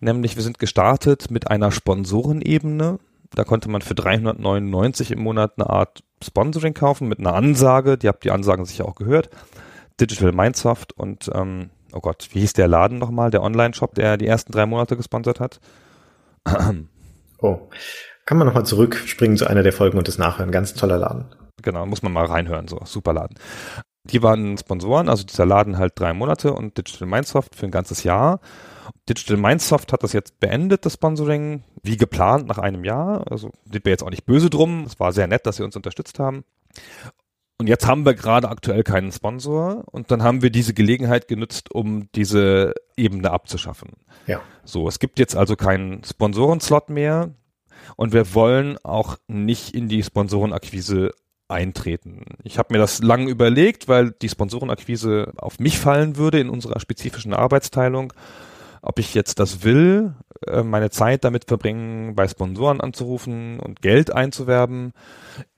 D: nämlich wir sind gestartet mit einer Sponsorenebene. Da konnte man für 399 im Monat eine Art Sponsoring kaufen mit einer Ansage. Die habt die Ansagen sicher auch gehört. Digital Mindsoft und ähm, oh Gott, wie hieß der Laden nochmal, der Online-Shop, der die ersten drei Monate gesponsert hat?
C: Oh. Kann man nochmal zurückspringen zu einer der Folgen und das nachhören. Ganz toller Laden.
D: Genau, muss man mal reinhören, so. Super Laden. Die waren Sponsoren, also dieser Laden halt drei Monate und Digital Mindsoft für ein ganzes Jahr. Digital Mindsoft hat das jetzt beendet, das Sponsoring, wie geplant nach einem Jahr. Also sind wir jetzt auch nicht böse drum. Es war sehr nett, dass sie uns unterstützt haben. Und jetzt haben wir gerade aktuell keinen Sponsor und dann haben wir diese Gelegenheit genutzt, um diese Ebene abzuschaffen.
C: Ja.
D: So, es gibt jetzt also keinen Sponsorenslot mehr und wir wollen auch nicht in die Sponsorenakquise eintreten. Ich habe mir das lang überlegt, weil die Sponsorenakquise auf mich fallen würde in unserer spezifischen Arbeitsteilung. Ob ich jetzt das will, meine Zeit damit verbringen, bei Sponsoren anzurufen und Geld einzuwerben,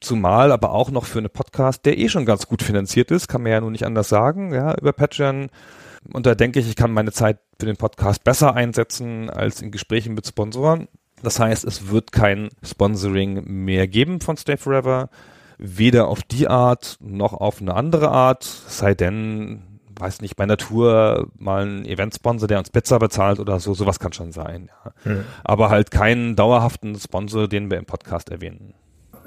D: zumal aber auch noch für einen Podcast, der eh schon ganz gut finanziert ist, kann man ja nun nicht anders sagen, ja, über Patreon. Und da denke ich, ich kann meine Zeit für den Podcast besser einsetzen als in Gesprächen mit Sponsoren. Das heißt, es wird kein Sponsoring mehr geben von Stay Forever, weder auf die Art noch auf eine andere Art, sei denn weiß nicht, bei Natur mal ein Event-Sponsor, der uns Pizza bezahlt oder so, sowas kann schon sein. Ja. Hm. Aber halt keinen dauerhaften Sponsor, den wir im Podcast erwähnen.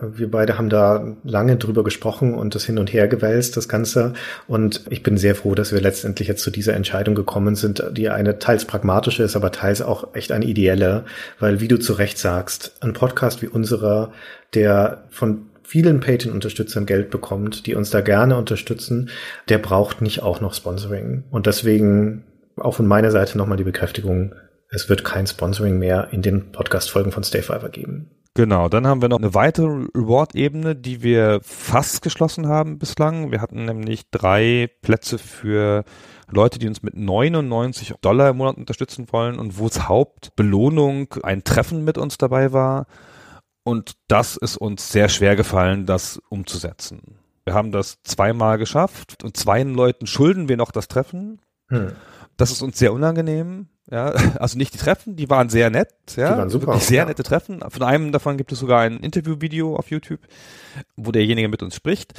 C: Wir beide haben da lange drüber gesprochen und das hin und her gewälzt, das Ganze. Und ich bin sehr froh, dass wir letztendlich jetzt zu dieser Entscheidung gekommen sind, die eine teils pragmatische ist, aber teils auch echt eine ideelle. Weil, wie du zu Recht sagst, ein Podcast wie unserer, der von vielen Patreon-Unterstützern Geld bekommt, die uns da gerne unterstützen, der braucht nicht auch noch Sponsoring. Und deswegen auch von meiner Seite nochmal die Bekräftigung, es wird kein Sponsoring mehr in den Podcast-Folgen von Stay Fiverr geben.
D: Genau, dann haben wir noch eine weitere Reward-Ebene, die wir fast geschlossen haben bislang. Wir hatten nämlich drei Plätze für Leute, die uns mit 99 Dollar im Monat unterstützen wollen und wo es Hauptbelohnung ein Treffen mit uns dabei war. Und das ist uns sehr schwer gefallen, das umzusetzen. Wir haben das zweimal geschafft und zwei Leuten schulden wir noch das Treffen. Hm. Das ist uns sehr unangenehm. Ja, also nicht die Treffen, die waren sehr nett, ja,
C: die waren super,
D: wirklich sehr
C: ja.
D: nette Treffen. Von einem davon gibt es sogar ein Interviewvideo auf YouTube, wo derjenige mit uns spricht.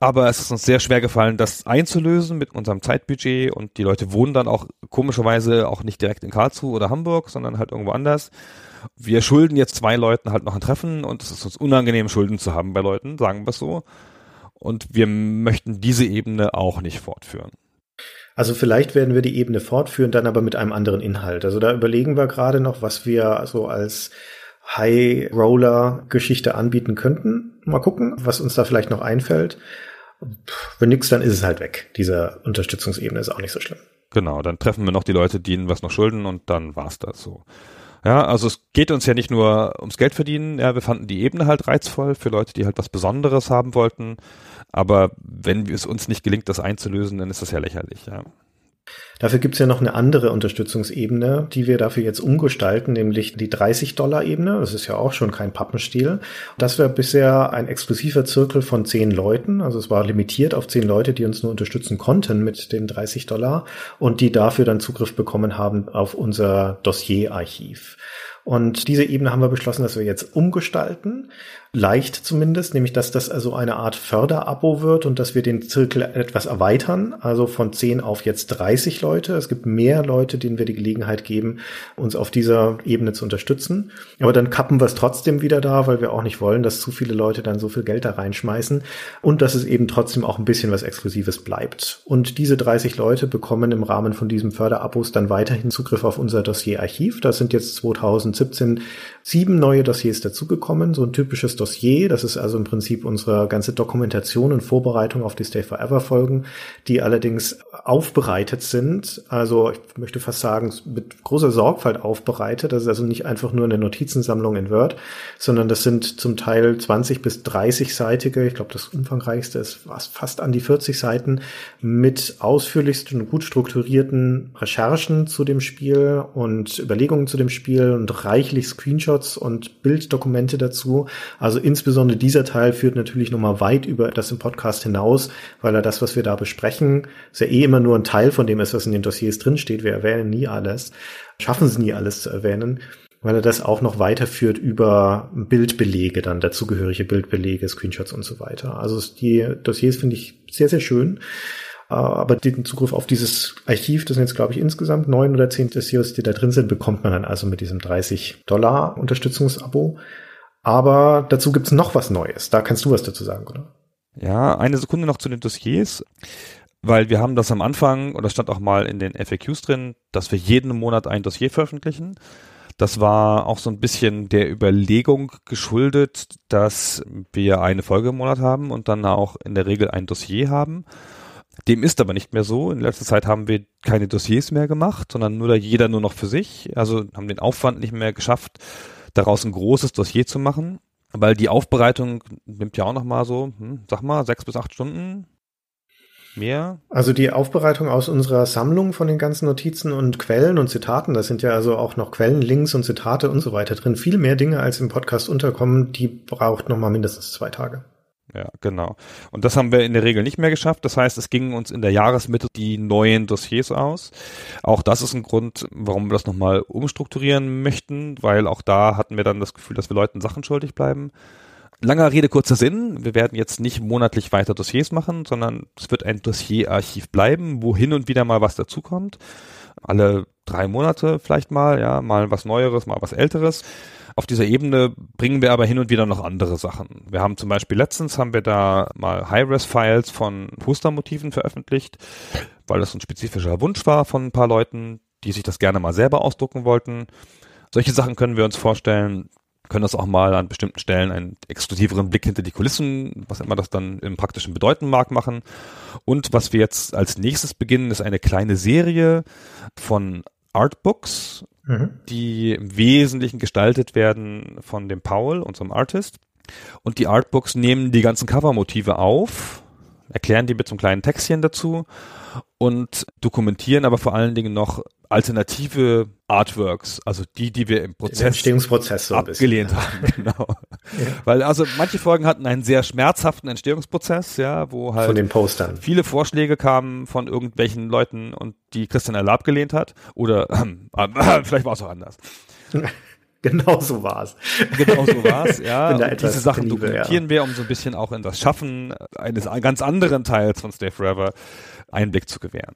D: Aber es ist uns sehr schwer gefallen, das einzulösen mit unserem Zeitbudget und die Leute wohnen dann auch komischerweise auch nicht direkt in Karlsruhe oder Hamburg, sondern halt irgendwo anders. Wir schulden jetzt zwei Leuten halt noch ein Treffen und es ist uns unangenehm, Schulden zu haben bei Leuten, sagen wir es so. Und wir möchten diese Ebene auch nicht fortführen.
C: Also vielleicht werden wir die Ebene fortführen, dann aber mit einem anderen Inhalt. Also da überlegen wir gerade noch, was wir so als High-Roller-Geschichte anbieten könnten. Mal gucken, was uns da vielleicht noch einfällt. Wenn nix, dann ist es halt weg. Diese Unterstützungsebene ist auch nicht so schlimm.
D: Genau, dann treffen wir noch die Leute, die ihnen was noch schulden und dann war's das so. Ja, also es geht uns ja nicht nur ums Geld verdienen, ja, wir fanden die Ebene halt reizvoll für Leute, die halt was Besonderes haben wollten. Aber wenn es uns nicht gelingt, das einzulösen, dann ist das ja lächerlich, ja.
C: Dafür gibt's ja noch eine andere Unterstützungsebene, die wir dafür jetzt umgestalten, nämlich die 30-Dollar-Ebene. Das ist ja auch schon kein Pappenstiel. Das wäre bisher ein exklusiver Zirkel von zehn Leuten. Also es war limitiert auf zehn Leute, die uns nur unterstützen konnten mit den 30 Dollar und die dafür dann Zugriff bekommen haben auf unser Dossierarchiv. Und diese Ebene haben wir beschlossen, dass wir jetzt umgestalten leicht zumindest, nämlich dass das also eine Art Förderabo wird und dass wir den Zirkel etwas erweitern, also von 10 auf jetzt 30 Leute. Es gibt mehr Leute, denen wir die Gelegenheit geben, uns auf dieser Ebene zu unterstützen. Aber dann kappen wir es trotzdem wieder da, weil wir auch nicht wollen, dass zu viele Leute dann so viel Geld da reinschmeißen und dass es eben trotzdem auch ein bisschen was Exklusives bleibt. Und diese 30 Leute bekommen im Rahmen von diesem Förderabos dann weiterhin Zugriff auf unser Dossierarchiv. Da sind jetzt 2017 sieben neue Dossiers dazugekommen, so ein typisches Dossier. Das ist also im Prinzip unsere ganze Dokumentation und Vorbereitung auf die Stay Forever Folgen, die allerdings aufbereitet sind. Also ich möchte fast sagen, mit großer Sorgfalt aufbereitet. Das ist also nicht einfach nur eine Notizensammlung in Word, sondern das sind zum Teil 20 bis 30 seitige, ich glaube das umfangreichste ist fast an die 40 Seiten mit ausführlichsten und gut strukturierten Recherchen zu dem Spiel und Überlegungen zu dem Spiel und reichlich Screenshots und Bilddokumente dazu. Also insbesondere dieser Teil führt natürlich nochmal weit über das im Podcast hinaus, weil er das, was wir da besprechen, ist ja eh immer nur ein Teil von dem ist, was in den Dossiers drinsteht. Wir erwähnen nie alles, schaffen es nie alles zu erwähnen, weil er das auch noch weiterführt über Bildbelege, dann dazugehörige Bildbelege, Screenshots und so weiter. Also die Dossiers finde ich sehr, sehr schön. Aber den Zugriff auf dieses Archiv, das sind jetzt, glaube ich, insgesamt neun oder zehn Dossiers, die da drin sind, bekommt man dann also mit diesem 30 Dollar Unterstützungsabo. Aber dazu gibt's noch was Neues. Da kannst du was dazu sagen, oder?
D: Ja, eine Sekunde noch zu den Dossiers, weil wir haben das am Anfang, und das stand auch mal in den FAQs drin, dass wir jeden Monat ein Dossier veröffentlichen. Das war auch so ein bisschen der Überlegung geschuldet, dass wir eine Folge im Monat haben und dann auch in der Regel ein Dossier haben. Dem ist aber nicht mehr so. In letzter Zeit haben wir keine Dossiers mehr gemacht, sondern nur da jeder nur noch für sich. Also haben den Aufwand nicht mehr geschafft, daraus ein großes Dossier zu machen, weil die Aufbereitung nimmt ja auch noch mal so, hm, sag mal, sechs bis acht Stunden mehr.
C: Also die Aufbereitung aus unserer Sammlung von den ganzen Notizen und Quellen und Zitaten, da sind ja also auch noch Quellen, Links und Zitate und so weiter drin. Viel mehr Dinge als im Podcast unterkommen, die braucht noch mal mindestens zwei Tage.
D: Ja, genau. Und das haben wir in der Regel nicht mehr geschafft. Das heißt, es gingen uns in der Jahresmitte die neuen Dossiers aus. Auch das ist ein Grund, warum wir das nochmal umstrukturieren möchten, weil auch da hatten wir dann das Gefühl, dass wir Leuten Sachen schuldig bleiben. Langer Rede, kurzer Sinn. Wir werden jetzt nicht monatlich weiter Dossiers machen, sondern es wird ein Dossierarchiv bleiben, wo hin und wieder mal was dazukommt. Alle drei Monate vielleicht mal, ja, mal was Neueres, mal was Älteres. Auf dieser Ebene bringen wir aber hin und wieder noch andere Sachen. Wir haben zum Beispiel letztens haben wir da mal High-Res-Files von Postermotiven veröffentlicht, weil das ein spezifischer Wunsch war von ein paar Leuten, die sich das gerne mal selber ausdrucken wollten. Solche Sachen können wir uns vorstellen, können das auch mal an bestimmten Stellen einen exklusiveren Blick hinter die Kulissen, was immer das dann im praktischen bedeuten mag, machen. Und was wir jetzt als nächstes beginnen, ist eine kleine Serie von Artbooks, mhm. die im Wesentlichen gestaltet werden von dem Paul, unserem Artist. Und die Artbooks nehmen die ganzen Covermotive auf, erklären die mit so einem kleinen Textchen dazu und dokumentieren aber vor allen Dingen noch alternative Artworks, also die, die wir im Prozess
C: Entstehungsprozess so
D: abgelehnt haben, genau. ja. Weil also manche Folgen hatten einen sehr schmerzhaften Entstehungsprozess, ja, wo halt
C: von den Postern
D: viele Vorschläge kamen von irgendwelchen Leuten und die Christian Erl abgelehnt hat oder äh, vielleicht war es auch anders.
C: Genau so war es.
D: Genau so war es, ja. diese Sachen liebe, dokumentieren ja. wir, um so ein bisschen auch in das Schaffen eines ganz anderen Teils von Stay Forever Einblick zu gewähren.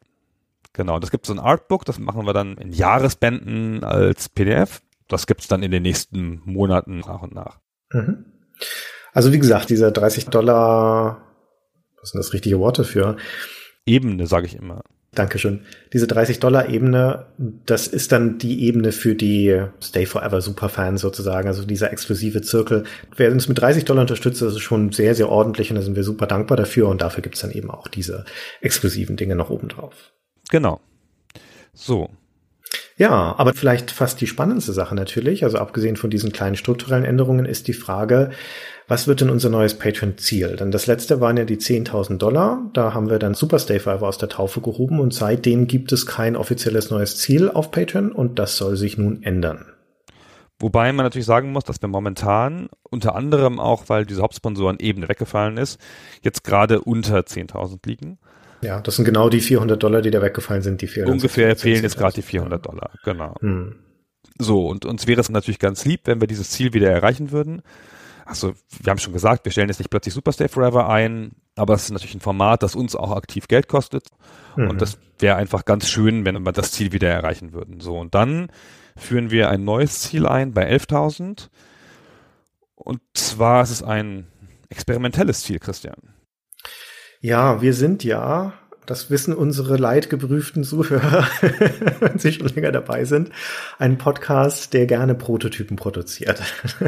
D: Genau, das gibt so ein Artbook, das machen wir dann in Jahresbänden als PDF. Das gibt's dann in den nächsten Monaten nach und nach.
C: Mhm. Also wie gesagt, dieser 30 Dollar, was sind das richtige Worte für?
D: Ebene, sage ich immer.
C: Dankeschön. Diese 30 Dollar Ebene, das ist dann die Ebene für die Stay Forever Superfans sozusagen, also dieser exklusive Zirkel. Wer uns mit 30 Dollar unterstützt, das ist schon sehr, sehr ordentlich und da sind wir super dankbar dafür und dafür gibt's dann eben auch diese exklusiven Dinge noch oben drauf.
D: Genau. So.
C: Ja, aber vielleicht fast die spannendste Sache natürlich, also abgesehen von diesen kleinen strukturellen Änderungen, ist die Frage, was wird denn unser neues Patreon-Ziel? Denn das letzte waren ja die 10.000 Dollar. Da haben wir dann Superstay Fiver aus der Taufe gehoben und seitdem gibt es kein offizielles neues Ziel auf Patreon und das soll sich nun ändern.
D: Wobei man natürlich sagen muss, dass wir momentan, unter anderem auch, weil diese Hauptsponsoren-Ebene weggefallen ist, jetzt gerade unter 10.000 liegen.
C: Ja, das sind genau die 400 Dollar, die da weggefallen sind, die
D: fehlen. Ungefähr fehlen jetzt gerade die 400 Dollar, genau. Hm. So, und uns wäre es natürlich ganz lieb, wenn wir dieses Ziel wieder erreichen würden. Also, wir haben schon gesagt, wir stellen jetzt nicht plötzlich Superstay Forever ein, aber es ist natürlich ein Format, das uns auch aktiv Geld kostet. Mhm. Und das wäre einfach ganz schön, wenn wir das Ziel wieder erreichen würden. So, und dann führen wir ein neues Ziel ein bei 11.000. Und zwar ist es ein experimentelles Ziel, Christian.
C: Ja, wir sind ja, das wissen unsere leidgeprüften Zuhörer, wenn sie schon länger dabei sind, ein Podcast, der gerne Prototypen produziert.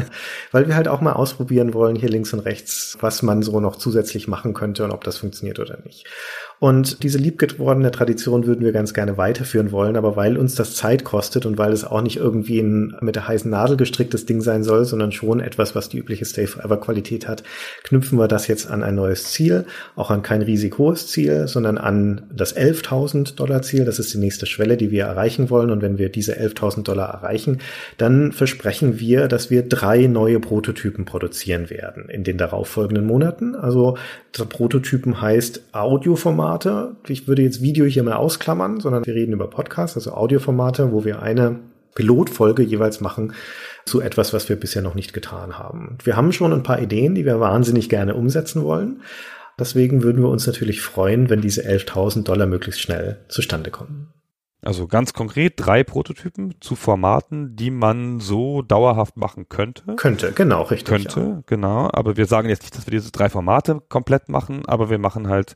C: Weil wir halt auch mal ausprobieren wollen, hier links und rechts, was man so noch zusätzlich machen könnte und ob das funktioniert oder nicht. Und diese liebgewordene Tradition würden wir ganz gerne weiterführen wollen, aber weil uns das Zeit kostet und weil es auch nicht irgendwie ein mit der heißen Nadel gestricktes Ding sein soll, sondern schon etwas, was die übliche Stay Forever Qualität hat, knüpfen wir das jetzt an ein neues Ziel, auch an kein riesig hohes Ziel, sondern an das 11.000 Dollar Ziel. Das ist die nächste Schwelle, die wir erreichen wollen. Und wenn wir diese 11.000 Dollar erreichen, dann versprechen wir, dass wir drei neue Prototypen produzieren werden in den darauffolgenden Monaten. Also Prototypen heißt Audioformat Audioformate. Ich würde jetzt Video hier mal ausklammern, sondern wir reden über Podcasts, also Audioformate, wo wir eine Pilotfolge jeweils machen zu etwas, was wir bisher noch nicht getan haben. Wir haben schon ein paar Ideen, die wir wahnsinnig gerne umsetzen wollen. Deswegen würden wir uns natürlich freuen, wenn diese 11.000 Dollar möglichst schnell zustande kommen.
D: Also ganz konkret drei Prototypen zu Formaten, die man so dauerhaft machen könnte.
C: Könnte, genau, richtig.
D: Könnte, ja. genau. Aber wir sagen jetzt nicht, dass wir diese drei Formate komplett machen, aber wir machen halt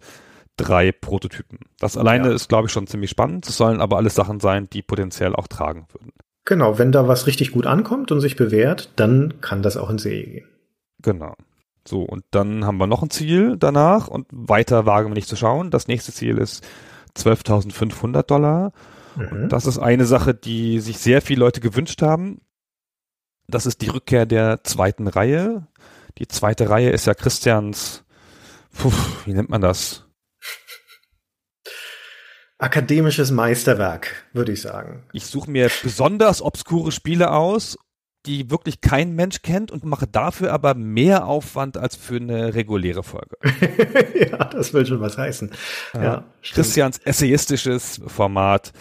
D: drei Prototypen. Das alleine ja. ist, glaube ich, schon ziemlich spannend. Es sollen aber alles Sachen sein, die potenziell auch tragen würden.
C: Genau, wenn da was richtig gut ankommt und sich bewährt, dann kann das auch in Serie gehen.
D: Genau. So, und dann haben wir noch ein Ziel danach und weiter wagen wir nicht zu schauen. Das nächste Ziel ist 12.500 Dollar. Mhm. Und das ist eine Sache, die sich sehr viele Leute gewünscht haben. Das ist die Rückkehr der zweiten Reihe. Die zweite Reihe ist ja Christians, puh, wie nennt man das?
C: Akademisches Meisterwerk, würde ich sagen.
D: Ich suche mir besonders obskure Spiele aus, die wirklich kein Mensch kennt und mache dafür aber mehr Aufwand als für eine reguläre Folge.
C: ja, das will schon was heißen. Ja, ja
D: Christians essayistisches Format,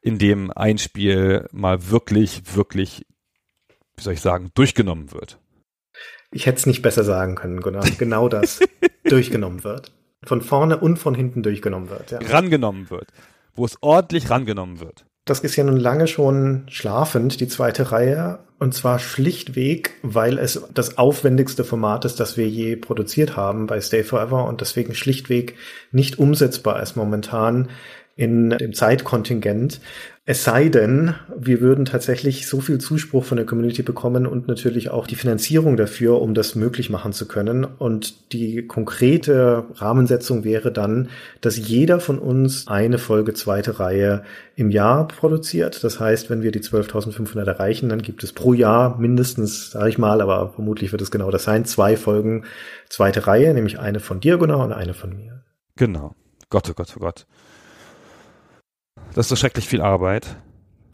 D: in dem ein Spiel mal wirklich, wirklich, wie soll ich sagen, durchgenommen wird.
C: Ich hätte es nicht besser sagen können, Gunnar. Genau das durchgenommen wird von vorne und von hinten durchgenommen wird.
D: Ja. Rangenommen wird. Wo es ordentlich rangenommen wird.
C: Das ist ja nun lange schon schlafend, die zweite Reihe. Und zwar schlichtweg, weil es das aufwendigste Format ist, das wir je produziert haben bei Stay Forever und deswegen schlichtweg nicht umsetzbar ist momentan in dem Zeitkontingent. Es sei denn, wir würden tatsächlich so viel Zuspruch von der Community bekommen und natürlich auch die Finanzierung dafür, um das möglich machen zu können. Und die konkrete Rahmensetzung wäre dann, dass jeder von uns eine Folge zweite Reihe im Jahr produziert. Das heißt, wenn wir die 12.500 erreichen, dann gibt es pro Jahr mindestens, sage ich mal, aber vermutlich wird es genau das sein, zwei Folgen zweite Reihe, nämlich eine von Diagonal und eine von mir.
D: Genau. Gott, oh Gott, oh Gott. Das ist so schrecklich viel Arbeit.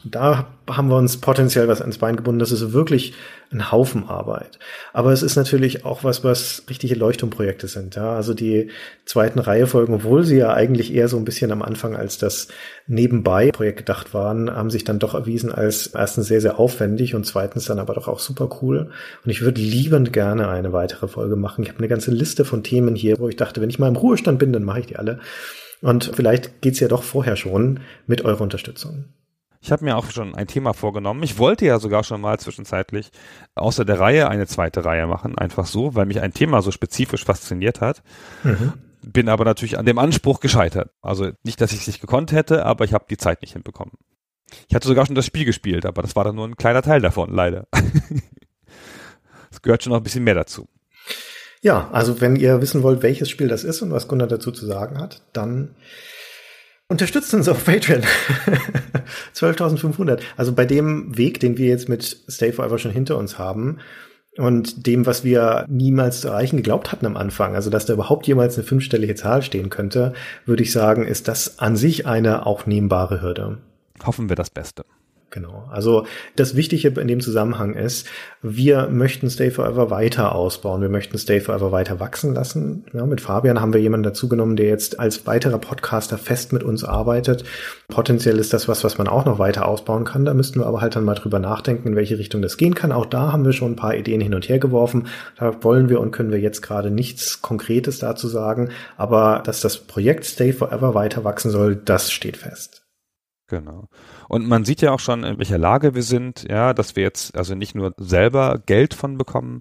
C: Da haben wir uns potenziell was ans Bein gebunden. Das ist wirklich ein Haufen Arbeit. Aber es ist natürlich auch was, was richtige Leuchtturmprojekte sind. Ja, also die zweiten Reihe Folgen, obwohl sie ja eigentlich eher so ein bisschen am Anfang als das nebenbei Projekt gedacht waren, haben sich dann doch erwiesen als erstens sehr, sehr aufwendig und zweitens dann aber doch auch super cool. Und ich würde liebend gerne eine weitere Folge machen. Ich habe eine ganze Liste von Themen hier, wo ich dachte, wenn ich mal im Ruhestand bin, dann mache ich die alle. Und vielleicht geht's ja doch vorher schon mit eurer Unterstützung.
D: Ich habe mir auch schon ein Thema vorgenommen. Ich wollte ja sogar schon mal zwischenzeitlich außer der Reihe eine zweite Reihe machen, einfach so, weil mich ein Thema so spezifisch fasziniert hat. Mhm. Bin aber natürlich an dem Anspruch gescheitert. Also nicht, dass ich es nicht gekonnt hätte, aber ich habe die Zeit nicht hinbekommen. Ich hatte sogar schon das Spiel gespielt, aber das war dann nur ein kleiner Teil davon, leider. Es gehört schon noch ein bisschen mehr dazu.
C: Ja, also wenn ihr wissen wollt, welches Spiel das ist und was Gunnar dazu zu sagen hat, dann unterstützt uns auf Patreon. 12.500. Also bei dem Weg, den wir jetzt mit Stay Forever schon hinter uns haben und dem, was wir niemals zu erreichen geglaubt hatten am Anfang, also dass da überhaupt jemals eine fünfstellige Zahl stehen könnte, würde ich sagen, ist das an sich eine auch nehmbare Hürde.
D: Hoffen wir das Beste.
C: Genau. Also das Wichtige in dem Zusammenhang ist, wir möchten Stay Forever weiter ausbauen. Wir möchten Stay Forever weiter wachsen lassen. Ja, mit Fabian haben wir jemanden dazugenommen, der jetzt als weiterer Podcaster fest mit uns arbeitet. Potenziell ist das was, was man auch noch weiter ausbauen kann. Da müssten wir aber halt dann mal drüber nachdenken, in welche Richtung das gehen kann. Auch da haben wir schon ein paar Ideen hin und her geworfen. Da wollen wir und können wir jetzt gerade nichts Konkretes dazu sagen. Aber dass das Projekt Stay Forever weiter wachsen soll, das steht fest.
D: Genau. Und man sieht ja auch schon, in welcher Lage wir sind, ja, dass wir jetzt also nicht nur selber Geld von bekommen,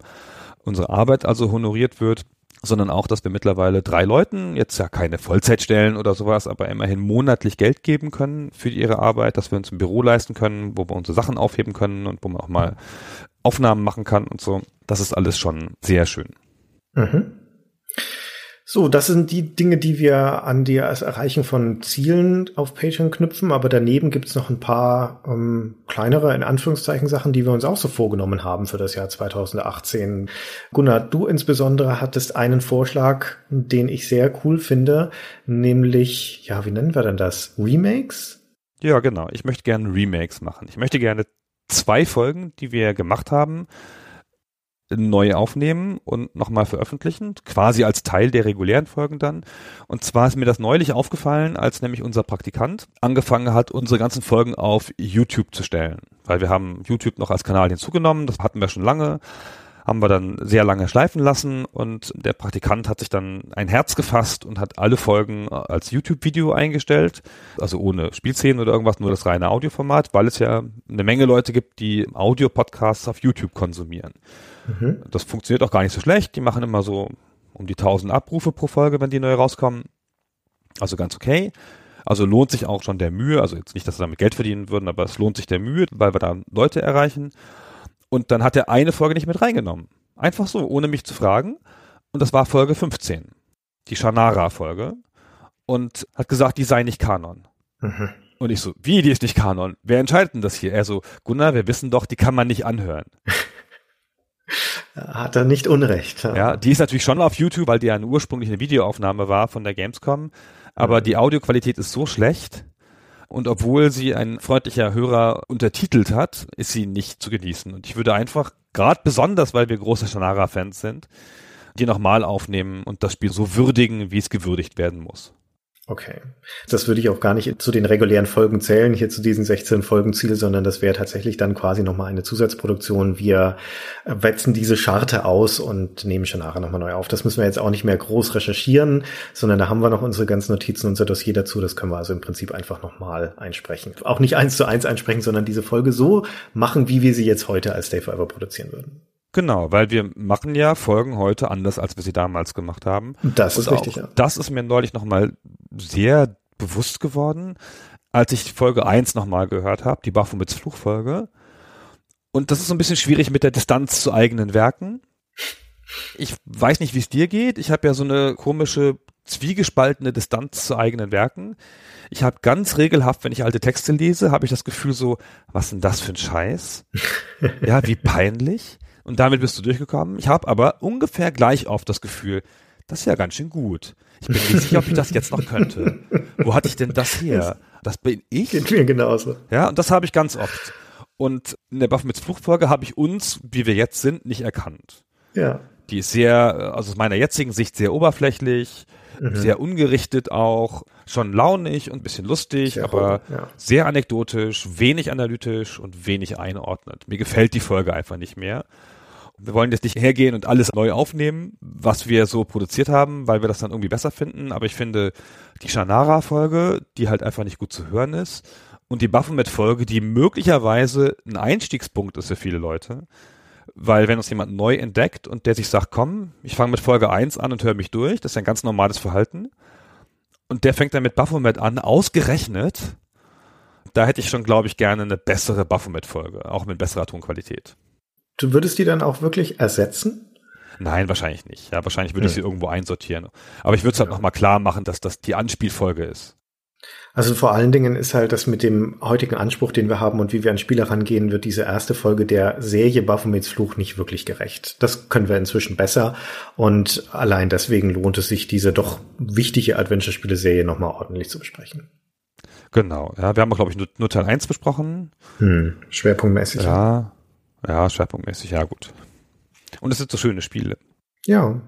D: unsere Arbeit also honoriert wird, sondern auch, dass wir mittlerweile drei Leuten, jetzt ja keine Vollzeitstellen oder sowas, aber immerhin monatlich Geld geben können für ihre Arbeit, dass wir uns ein Büro leisten können, wo wir unsere Sachen aufheben können und wo man auch mal Aufnahmen machen kann und so. Das ist alles schon sehr schön. Mhm.
C: So, das sind die Dinge, die wir an das Erreichen von Zielen auf Patreon knüpfen, aber daneben gibt's noch ein paar ähm, kleinere, in Anführungszeichen, Sachen, die wir uns auch so vorgenommen haben für das Jahr 2018. Gunnar, du insbesondere hattest einen Vorschlag, den ich sehr cool finde, nämlich, ja, wie nennen wir denn das? Remakes?
D: Ja, genau. Ich möchte gerne Remakes machen. Ich möchte gerne zwei Folgen, die wir gemacht haben, neu aufnehmen und nochmal veröffentlichen, quasi als Teil der regulären Folgen dann. Und zwar ist mir das neulich aufgefallen, als nämlich unser Praktikant angefangen hat, unsere ganzen Folgen auf YouTube zu stellen. Weil wir haben YouTube noch als Kanal hinzugenommen, das hatten wir schon lange, haben wir dann sehr lange schleifen lassen und der Praktikant hat sich dann ein Herz gefasst und hat alle Folgen als YouTube-Video eingestellt, also ohne Spielszenen oder irgendwas, nur das reine Audioformat, weil es ja eine Menge Leute gibt, die Audio-Podcasts auf YouTube konsumieren. Mhm. Das funktioniert auch gar nicht so schlecht. Die machen immer so um die 1000 Abrufe pro Folge, wenn die neu rauskommen. Also ganz okay. Also lohnt sich auch schon der Mühe, also jetzt nicht, dass sie damit Geld verdienen würden, aber es lohnt sich der Mühe, weil wir da Leute erreichen. Und dann hat er eine Folge nicht mit reingenommen. Einfach so, ohne mich zu fragen. Und das war Folge 15. Die Shannara-Folge. Und hat gesagt, die sei nicht Kanon. Mhm. Und ich so, wie, die ist nicht Kanon? Wer entscheidet denn das hier? Er so, Gunnar, wir wissen doch, die kann man nicht anhören.
C: Hat er nicht Unrecht.
D: Ja. die ist natürlich schon auf YouTube, weil die ja eine ursprüngliche Videoaufnahme war von der Gamescom. Aber mhm. die Audioqualität ist so schlecht. Und obwohl sie ein freundlicher Hörer untertitelt hat, ist sie nicht zu genießen. Und ich würde einfach, gerade besonders, weil wir große Shannara-Fans sind, die nochmal aufnehmen und das Spiel so würdigen, wie es gewürdigt werden muss.
C: Okay. Das würde ich auch gar nicht zu den regulären Folgen zählen, hier zu diesen 16 Folgen Ziel, sondern das wäre tatsächlich dann quasi nochmal eine Zusatzproduktion. Wir wetzen diese Scharte aus und nehmen schon nachher nochmal neu auf. Das müssen wir jetzt auch nicht mehr groß recherchieren, sondern da haben wir noch unsere ganzen Notizen, unser Dossier dazu. Das können wir also im Prinzip einfach nochmal einsprechen. Auch nicht eins zu eins einsprechen, sondern diese Folge so machen, wie wir sie jetzt heute als Stay Forever produzieren würden.
D: Genau, weil wir machen ja Folgen heute anders, als wir sie damals gemacht haben.
C: Das ist
D: Und
C: richtig,
D: auch
C: ja.
D: Das ist mir neulich nochmal sehr bewusst geworden, als ich Folge 1 nochmal gehört habe, die Baphomets Fluchfolge. Und das ist so ein bisschen schwierig mit der Distanz zu eigenen Werken. Ich weiß nicht, wie es dir geht. Ich habe ja so eine komische, zwiegespaltene Distanz zu eigenen Werken. Ich habe ganz regelhaft, wenn ich alte Texte lese, habe ich das Gefühl so, was denn das für ein Scheiß? ja, wie peinlich. Und damit bist du durchgekommen. Ich habe aber ungefähr gleich oft das Gefühl, das ist ja ganz schön gut. Ich bin nicht sicher, ob ich das jetzt noch könnte. Wo hatte ich denn das her? Das bin ich?
C: Geht mir genauso.
D: Ja, und das habe ich ganz oft. Und in der Baphomets Fluchtfolge habe ich uns, wie wir jetzt sind, nicht erkannt.
C: Ja.
D: Die ist sehr, also aus meiner jetzigen Sicht sehr oberflächlich,
C: Mhm.
D: sehr ungerichtet auch, schon launig und ein bisschen lustig,
C: Sehr
D: aber
C: roh, ja.
D: sehr anekdotisch, wenig analytisch und wenig einordnet. Mir gefällt die Folge einfach nicht mehr. Wir wollen jetzt nicht hergehen und alles neu aufnehmen, was wir so produziert haben, weil wir das dann irgendwie besser finden. Aber ich finde die Shannara-Folge, die halt einfach nicht gut zu hören ist, und die Baphomet-Folge, die möglicherweise ein Einstiegspunkt ist für viele Leute, weil wenn uns jemand neu entdeckt und der sich sagt, komm, ich fange mit Folge 1 an und höre mich durch, das ist ein ganz normales Verhalten. Und der fängt dann mit Baphomet an, ausgerechnet. Da hätte ich schon, glaube ich, gerne eine bessere Baphomet-Folge, auch mit besserer Tonqualität.
C: Du würdest die dann auch wirklich ersetzen?
D: Nein, wahrscheinlich nicht. Ja, wahrscheinlich würde ich sie irgendwo einsortieren. Aber ich würde es halt
C: Ja.
D: nochmal klar machen, dass das die Anspielfolge ist.
C: Also vor allen Dingen ist halt das mit dem heutigen Anspruch, den wir haben und wie wir an Spieler rangehen, wird diese erste Folge der Serie Baphomets Fluch nicht wirklich gerecht. Das können wir inzwischen besser und allein deswegen lohnt es sich, diese doch wichtige Adventure-Spiele-Serie nochmal ordentlich zu besprechen.
D: Genau. Ja, wir haben, glaube ich, nur, nur Teil 1 besprochen.
C: Hm, schwerpunktmäßig.
D: Ja. Ja, schwerpunktmäßig, ja gut. Und es sind so schöne Spiele.
C: Ja,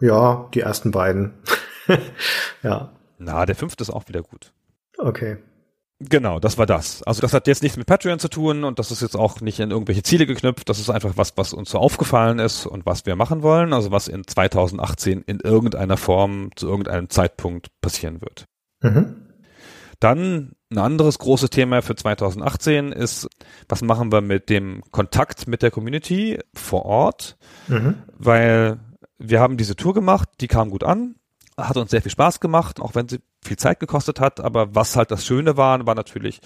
C: ja, die ersten beiden. ja,
D: Na, der fünfte ist auch wieder gut.
C: Okay.
D: Genau, das war das. Also das hat jetzt nichts mit Patreon zu tun und das ist jetzt auch nicht in irgendwelche Ziele geknüpft. Das ist einfach was, was uns so aufgefallen ist und was wir machen wollen. Also was in 2018 in irgendeiner Form zu irgendeinem Zeitpunkt passieren wird.
C: Mhm.
D: Dann ein anderes großes Thema für 2018 ist, was machen wir mit dem Kontakt mit der Community vor Ort?
C: Mhm.
D: Weil wir haben diese Tour gemacht, die kam gut an, hat uns sehr viel Spaß gemacht, auch wenn sie viel Zeit gekostet hat. Aber was halt das Schöne war, war natürlich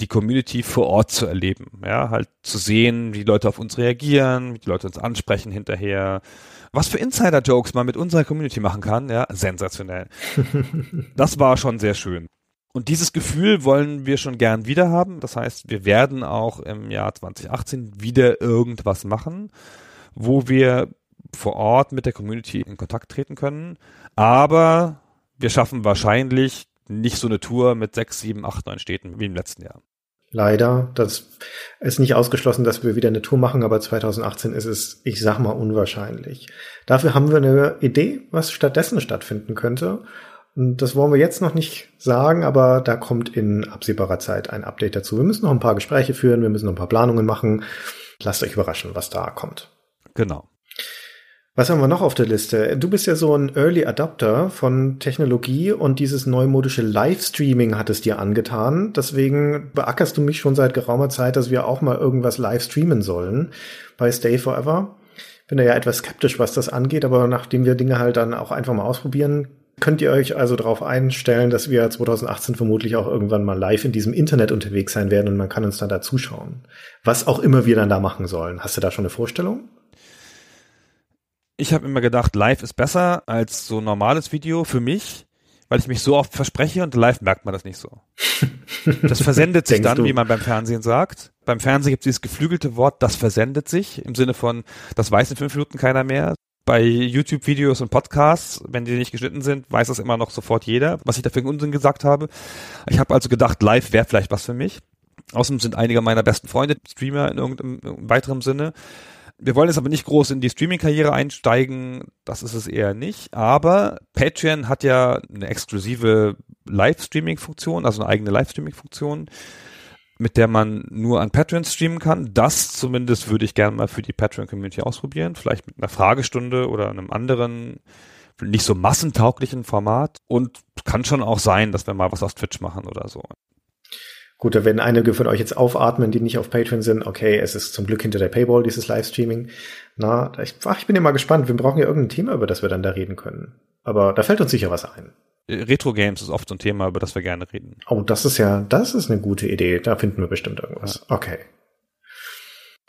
D: die Community vor Ort zu erleben. Ja, halt zu sehen, wie die Leute auf uns reagieren, wie die Leute uns ansprechen hinterher. Was für Insider-Jokes man mit unserer Community machen kann, ja, sensationell. das war schon sehr schön. Und dieses Gefühl wollen wir schon gern wieder haben. Das heißt, wir werden auch im Jahr 2018 wieder irgendwas machen, wo wir vor Ort mit der Community in Kontakt treten können. Aber wir schaffen wahrscheinlich nicht so eine Tour mit sechs, sieben, acht, neun Städten wie im letzten Jahr.
C: Leider. Das ist nicht ausgeschlossen, dass wir wieder eine Tour machen, aber 2018 ist es, ich sag mal, unwahrscheinlich. Dafür haben wir eine Idee, was stattdessen stattfinden könnte. Und das wollen wir jetzt noch nicht sagen, aber da kommt in absehbarer Zeit ein Update dazu. Wir müssen noch ein paar Gespräche führen, wir müssen noch ein paar Planungen machen. Lasst euch überraschen, was da kommt.
D: Genau.
C: Was haben wir noch auf der Liste? Du bist ja so ein Early Adopter von Technologie und dieses neumodische Livestreaming hat es dir angetan. Deswegen beackerst du mich schon seit geraumer Zeit, dass wir auch mal irgendwas live streamen sollen bei Stay Forever. Bin da ja etwas skeptisch, was das angeht, aber nachdem wir Dinge halt dann auch einfach mal ausprobieren, könnt ihr euch also darauf einstellen, dass wir 2018 vermutlich auch irgendwann mal live in diesem Internet unterwegs sein werden und man kann uns dann da zuschauen. Was auch immer wir dann da machen sollen. Hast du da schon eine Vorstellung?
D: Ich habe immer gedacht, live ist besser als so normales Video für mich, weil ich mich so oft verspreche und live merkt man das nicht so. Das versendet sich dann,
C: du?
D: wie man beim Fernsehen sagt. Beim Fernsehen gibt es dieses geflügelte Wort, das versendet sich, im Sinne von, das weiß in fünf Minuten keiner mehr. Bei YouTube-Videos und Podcasts, wenn die nicht geschnitten sind, weiß das immer noch sofort jeder, was ich da für einen Unsinn gesagt habe. Ich habe also gedacht, live wäre vielleicht was für mich. Außerdem sind einige meiner besten Freunde Streamer in irgendeinem weiteren Sinne. Wir wollen jetzt aber nicht groß in die Streaming-Karriere einsteigen, das ist es eher nicht. Aber Patreon hat ja eine exklusive Live-Streaming-Funktion, also eine eigene Live-Streaming-Funktion, mit der man nur an Patreon streamen kann. Das zumindest würde ich gerne mal für die Patreon-Community ausprobieren. Vielleicht mit einer Fragestunde oder einem anderen, nicht so massentauglichen Format. Und kann schon auch sein, dass wir mal was auf Twitch machen oder so.
C: Gut, da werden einige von euch jetzt aufatmen, die nicht auf Patreon sind. Okay, es ist zum Glück hinter der Paywall, dieses Livestreaming. Na, ich, ach, ich bin ja mal gespannt. Wir brauchen ja irgendein Thema, über das wir dann da reden können. Aber da fällt uns sicher was ein.
D: Retro Games ist oft so ein Thema, über das wir gerne reden.
C: Oh, das ist ja, das ist eine gute Idee. Da finden wir bestimmt irgendwas. Ja. Okay.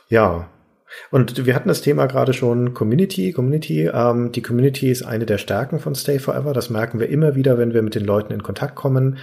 C: Ja. Und wir hatten das Thema gerade schon Community, Community. Ähm, die Community ist eine der Stärken von Stay Forever. Das merken wir immer wieder, wenn wir mit den Leuten in Kontakt kommen.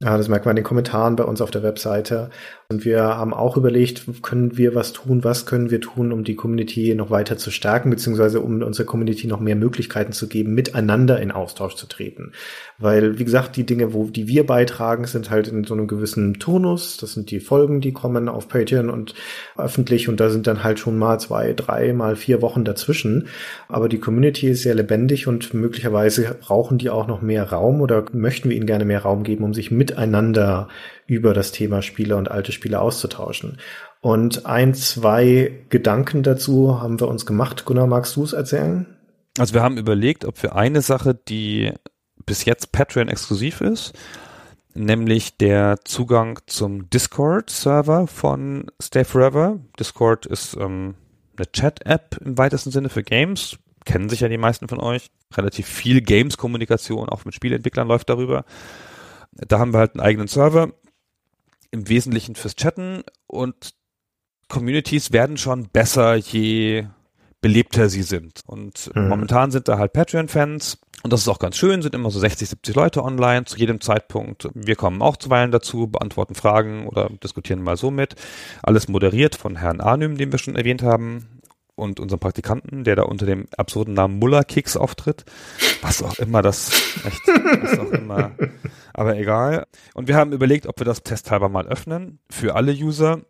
C: Ja, das merkt man in den Kommentaren bei uns auf der Webseite. Und wir haben auch überlegt, können wir was tun, was können wir tun, um die Community noch weiter zu stärken, beziehungsweise um unserer Community noch mehr Möglichkeiten zu geben, miteinander in Austausch zu treten. Weil, wie gesagt, die Dinge, wo die wir beitragen, sind halt in so einem gewissen Tonus. Das sind die Folgen, die kommen auf Patreon und öffentlich und da sind dann halt schon mal zwei, drei, mal vier Wochen dazwischen. Aber die Community ist sehr lebendig und möglicherweise brauchen die auch noch mehr Raum oder möchten wir ihnen gerne mehr Raum geben, um sich mit miteinander über das Thema Spiele und alte Spiele auszutauschen. Und ein, zwei Gedanken dazu haben wir uns gemacht. Gunnar, magst du es erzählen?
D: Also wir haben überlegt, ob wir eine Sache, die bis jetzt Patreon exklusiv ist, nämlich der Zugang zum Discord-Server von Stay Forever. Discord ist ähm, eine Chat-App im weitesten Sinne für Games. Kennen sich ja die meisten von euch. Relativ viel Games-Kommunikation auch mit Spieleentwicklern läuft darüber. Da haben wir halt einen eigenen Server, im Wesentlichen fürs Chatten und Communities werden schon besser, je belebter sie sind. Und mhm. momentan sind da halt Patreon-Fans und das ist auch ganz schön, sind immer so 60, 70 Leute online zu jedem Zeitpunkt. Wir kommen auch zuweilen dazu, beantworten Fragen oder diskutieren mal so mit. Alles moderiert von Herrn Arnym, den wir schon erwähnt haben und unserem Praktikanten, der da unter dem absurden Namen Muller Kicks auftritt. Was auch immer das, echt, was auch immer. Aber egal. Und wir haben überlegt, ob wir das testhalber mal öffnen für alle User,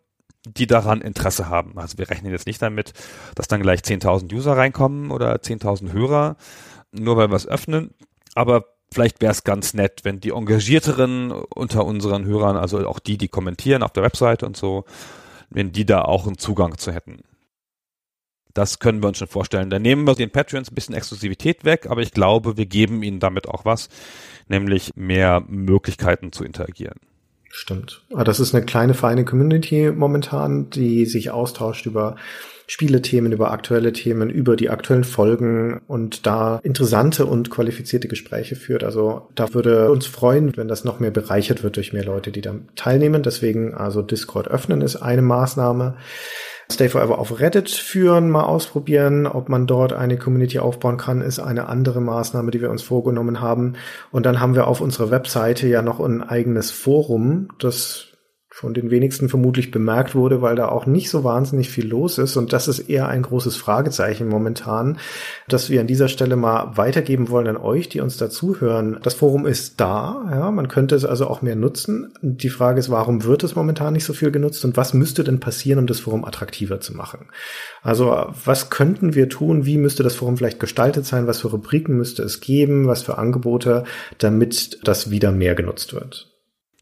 D: die daran Interesse haben. Also wir rechnen jetzt nicht damit, dass dann gleich 10.000 User reinkommen oder 10.000 Hörer, nur weil wir es öffnen. Aber vielleicht wäre es ganz nett, wenn die Engagierteren unter unseren Hörern, also auch die, die kommentieren auf der Webseite und so, wenn die da auch einen Zugang zu hätten. Das können wir uns schon vorstellen. Da nehmen wir den Patreons ein bisschen Exklusivität weg, aber ich glaube, wir geben ihnen damit auch was, nämlich mehr Möglichkeiten zu interagieren.
C: Stimmt. Aber das ist eine kleine, feine Community momentan, die sich austauscht über Spielethemen, über aktuelle Themen, über die aktuellen Folgen und da interessante und qualifizierte Gespräche führt. Also da würde uns freuen, wenn das noch mehr bereichert wird durch mehr Leute, die da teilnehmen. Deswegen also Discord öffnen ist eine Maßnahme. Stay Forever auf Reddit führen, mal ausprobieren, ob man dort eine Community aufbauen kann, ist eine andere Maßnahme, die wir uns vorgenommen haben. Und dann haben wir auf unserer Webseite ja noch ein eigenes Forum, das von den wenigsten vermutlich bemerkt wurde, weil da auch nicht so wahnsinnig viel los ist. Und das ist eher ein großes Fragezeichen momentan, dass wir an dieser Stelle mal weitergeben wollen an euch, die uns dazuhören. Das Forum ist da, ja, man könnte es also auch mehr nutzen. Die Frage ist, warum wird es momentan nicht so viel genutzt und was müsste denn passieren, um das Forum attraktiver zu machen? Also, was könnten wir tun? Wie müsste das Forum vielleicht gestaltet sein? Was für Rubriken müsste es geben? Was für Angebote, damit das wieder mehr genutzt wird?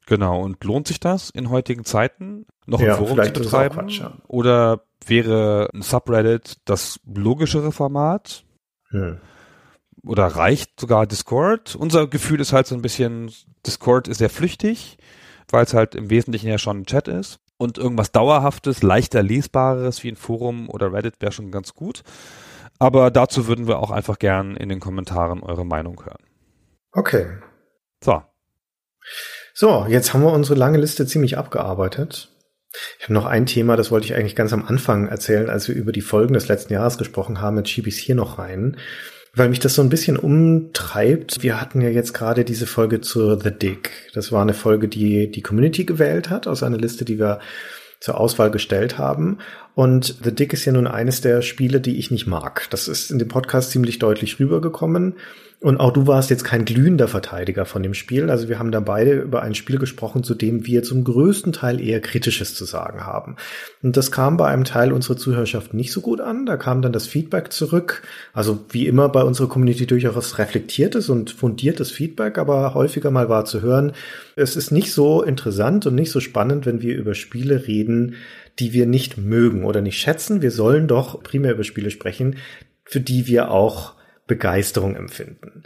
D: Genau, und lohnt sich das in heutigen Zeiten, noch ja, ein Forum zu betreiben? Quatsch, ja. Oder wäre ein Subreddit das logischere Format? Hm. Oder reicht sogar Discord? Unser Gefühl ist halt so ein bisschen, Discord ist sehr flüchtig, weil es halt im Wesentlichen ja schon ein Chat ist. Und irgendwas Dauerhaftes, leichter Lesbares wie ein Forum oder Reddit wäre schon ganz gut. Aber dazu würden wir auch einfach gern in den Kommentaren eure Meinung hören.
C: Okay.
D: So.
C: So, jetzt haben wir unsere lange Liste ziemlich abgearbeitet. Ich habe noch ein Thema, das wollte ich eigentlich ganz am Anfang erzählen, als wir über die Folgen des letzten Jahres gesprochen haben. Jetzt schiebe ich es hier noch rein, weil mich das so ein bisschen umtreibt. Wir hatten ja jetzt gerade diese Folge zu The Dick. Das war eine Folge, die die Community gewählt hat aus einer Liste, die wir zur Auswahl gestellt haben. Und The Dick ist ja nun eines der Spiele, die ich nicht mag. Das ist in dem Podcast ziemlich deutlich rübergekommen. Und auch du warst jetzt kein glühender Verteidiger von dem Spiel. Also wir haben da beide über ein Spiel gesprochen, zu dem wir zum größten Teil eher Kritisches zu sagen haben. Und das kam bei einem Teil unserer Zuhörerschaft nicht so gut an. Da kam dann das Feedback zurück. Also wie immer bei unserer Community durchaus reflektiertes und fundiertes Feedback, aber häufiger mal war zu hören, es ist nicht so interessant und nicht so spannend, wenn wir über Spiele reden, die wir nicht mögen oder nicht schätzen. Wir sollen doch primär über Spiele sprechen, für die wir auch Begeisterung empfinden.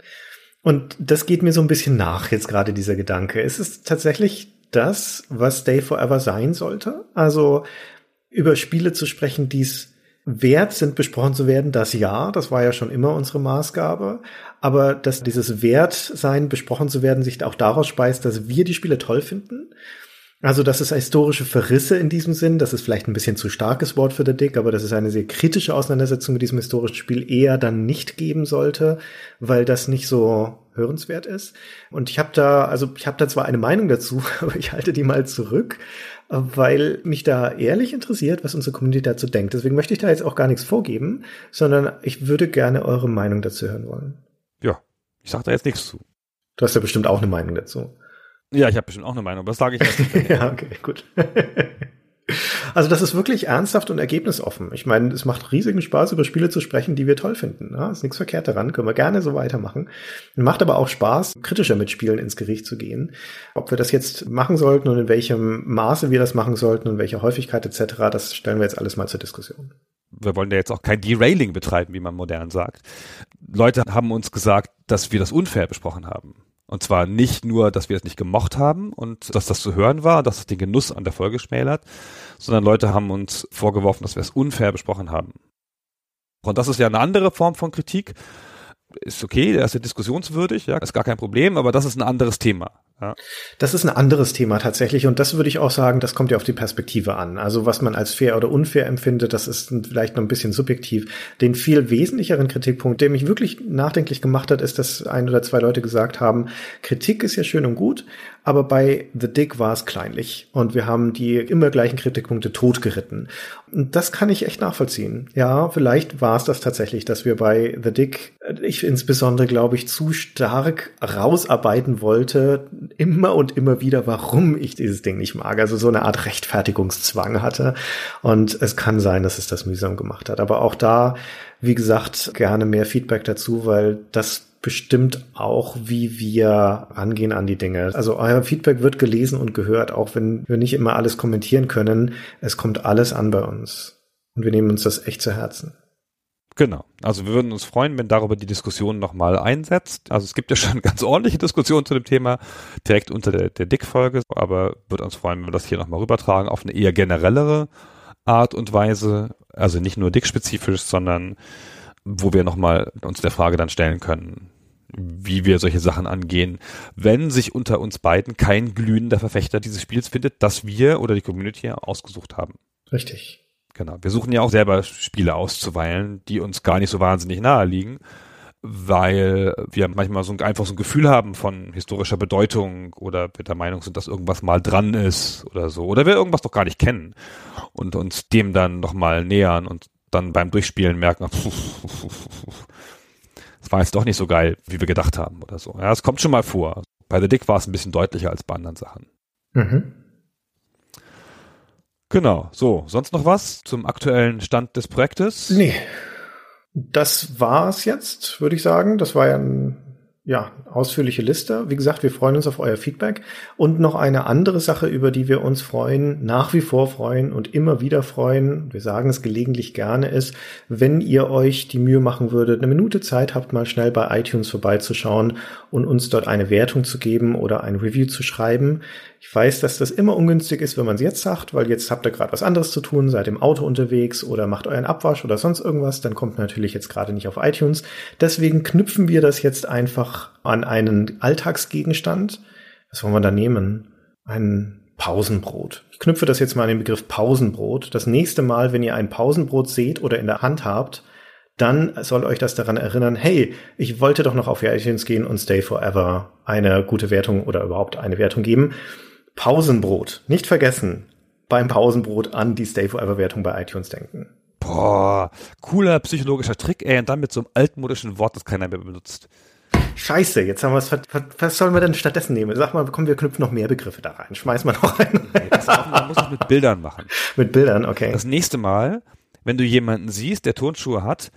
C: Und das geht mir so ein bisschen nach, jetzt gerade dieser Gedanke. Es ist tatsächlich das, was Stay Forever sein sollte. Also über Spiele zu sprechen, die es wert sind, besprochen zu werden, das ja, das war ja schon immer unsere Maßgabe. Aber dass dieses Wertsein, besprochen zu werden, sich auch daraus speist, dass wir die Spiele toll finden also, das ist historische Verrisse in diesem Sinn. Das ist vielleicht ein bisschen zu starkes Wort für der Dick, aber das ist eine sehr kritische Auseinandersetzung mit diesem historischen Spiel eher dann nicht geben sollte, weil das nicht so hörenswert ist. Und ich habe da, also ich habe da zwar eine Meinung dazu, aber ich halte die mal zurück, weil mich da ehrlich interessiert, was unsere Community dazu denkt. Deswegen möchte ich da jetzt auch gar nichts vorgeben, sondern ich würde gerne eure Meinung dazu hören wollen.
D: Ja, ich sage da jetzt nichts zu.
C: Du hast ja bestimmt auch eine Meinung dazu.
D: Ja, ich habe bestimmt auch eine Meinung, aber das sage ich jetzt.
C: ja, okay, gut. Also das ist wirklich ernsthaft und ergebnisoffen. Ich meine, es macht riesigen Spaß, über Spiele zu sprechen, die wir toll finden. Ja, ist nichts verkehrt daran, können wir gerne so weitermachen. Macht aber auch Spaß, kritischer mit Spielen ins Gericht zu gehen. Ob wir das jetzt machen sollten und in welchem Maße wir das machen sollten und welche Häufigkeit etc., das stellen wir jetzt alles mal zur Diskussion.
D: Wir wollen ja jetzt auch kein Derailing betreiben, wie man modern sagt. Leute haben uns gesagt, dass wir das unfair besprochen haben. Und zwar nicht nur, dass wir es nicht gemocht haben und dass das zu hören war, dass es den Genuss an der Folge schmälert, sondern Leute haben uns vorgeworfen, dass wir es unfair besprochen haben. Und das ist ja eine andere Form von Kritik. Ist okay, der ist ja diskussionswürdig, ja, ist gar kein Problem, aber das ist ein anderes Thema. Ja.
C: Das ist ein anderes Thema tatsächlich und das würde ich auch sagen, das kommt ja auf die Perspektive an. Also was man als fair oder unfair empfindet, das ist vielleicht noch ein bisschen subjektiv. Den viel wesentlicheren Kritikpunkt, der mich wirklich nachdenklich gemacht hat, ist, dass ein oder zwei Leute gesagt haben, Kritik ist ja schön und gut, aber bei The Dick war es kleinlich und wir haben die immer gleichen Kritikpunkte totgeritten. Und das kann ich echt nachvollziehen. Ja, vielleicht war es das tatsächlich, dass wir bei The Dick, ich insbesondere glaube ich, zu stark rausarbeiten wollte, immer und immer wieder, warum ich dieses Ding nicht mag. Also so eine Art Rechtfertigungszwang hatte. Und es kann sein, dass es das mühsam gemacht hat. Aber auch da, wie gesagt, gerne mehr Feedback dazu, weil das bestimmt auch, wie wir rangehen an die Dinge. Also euer Feedback wird gelesen und gehört, auch wenn wir nicht immer alles kommentieren können. Es kommt alles an bei uns. Und wir nehmen uns das echt zu Herzen.
D: Genau. Also wir würden uns freuen, wenn darüber die Diskussion nochmal einsetzt. Also es gibt ja schon ganz ordentliche Diskussionen zu dem Thema direkt unter der, der Dick-Folge, aber würde uns freuen, wenn wir das hier nochmal rübertragen auf eine eher generellere Art und Weise. Also nicht nur Dick-spezifisch, sondern wo wir nochmal uns der Frage dann stellen können, wie wir solche Sachen angehen, wenn sich unter uns beiden kein glühender Verfechter dieses Spiels findet, das wir oder die Community ausgesucht haben.
C: Richtig.
D: Genau. Wir suchen ja auch selber Spiele auszuweilen, die uns gar nicht so wahnsinnig nahe liegen, weil wir manchmal so ein, einfach so ein Gefühl haben von historischer Bedeutung oder wir der Meinung sind, dass irgendwas mal dran ist oder so. Oder wir irgendwas doch gar nicht kennen und uns dem dann nochmal nähern und dann beim Durchspielen merken, es war jetzt doch nicht so geil, wie wir gedacht haben oder so. Ja, es kommt schon mal vor. Bei The Dick war es ein bisschen deutlicher als bei anderen Sachen. Mhm. Genau, so, sonst noch was zum aktuellen Stand des Projektes?
C: Nee. Das war's jetzt, würde ich sagen. Das war ja ein ja, ausführliche Liste. Wie gesagt, wir freuen uns auf euer Feedback. Und noch eine andere Sache, über die wir uns freuen, nach wie vor freuen und immer wieder freuen, wir sagen es gelegentlich gerne, ist, wenn ihr euch die Mühe machen würdet, eine Minute Zeit habt, mal schnell bei iTunes vorbeizuschauen und uns dort eine Wertung zu geben oder ein Review zu schreiben. Ich weiß, dass das immer ungünstig ist, wenn man es jetzt sagt, weil jetzt habt ihr gerade was anderes zu tun, seid im Auto unterwegs oder macht euren Abwasch oder sonst irgendwas, dann kommt natürlich jetzt gerade nicht auf iTunes. Deswegen knüpfen wir das jetzt einfach an einen Alltagsgegenstand. Was wollen wir da nehmen? Ein Pausenbrot. Ich knüpfe das jetzt mal an den Begriff Pausenbrot. Das nächste Mal, wenn ihr ein Pausenbrot seht oder in der Hand habt, dann soll euch das daran erinnern, hey, ich wollte doch noch auf iTunes gehen und Stay Forever eine gute Wertung oder überhaupt eine Wertung geben. Pausenbrot. Nicht vergessen, beim Pausenbrot an die Stay Forever Wertung bei iTunes denken.
D: Boah, cooler psychologischer Trick, ey, und dann mit so einem altmodischen Wort, das keiner mehr benutzt.
C: Scheiße, jetzt haben wir es. Was sollen wir denn stattdessen nehmen? Sag mal, komm, wir knüpfen noch mehr Begriffe da rein. Schmeiß mal noch einen.
D: Nee, das auch, man muss es mit Bildern machen.
C: mit Bildern, okay.
D: Das nächste Mal, wenn du jemanden siehst, der Turnschuhe hat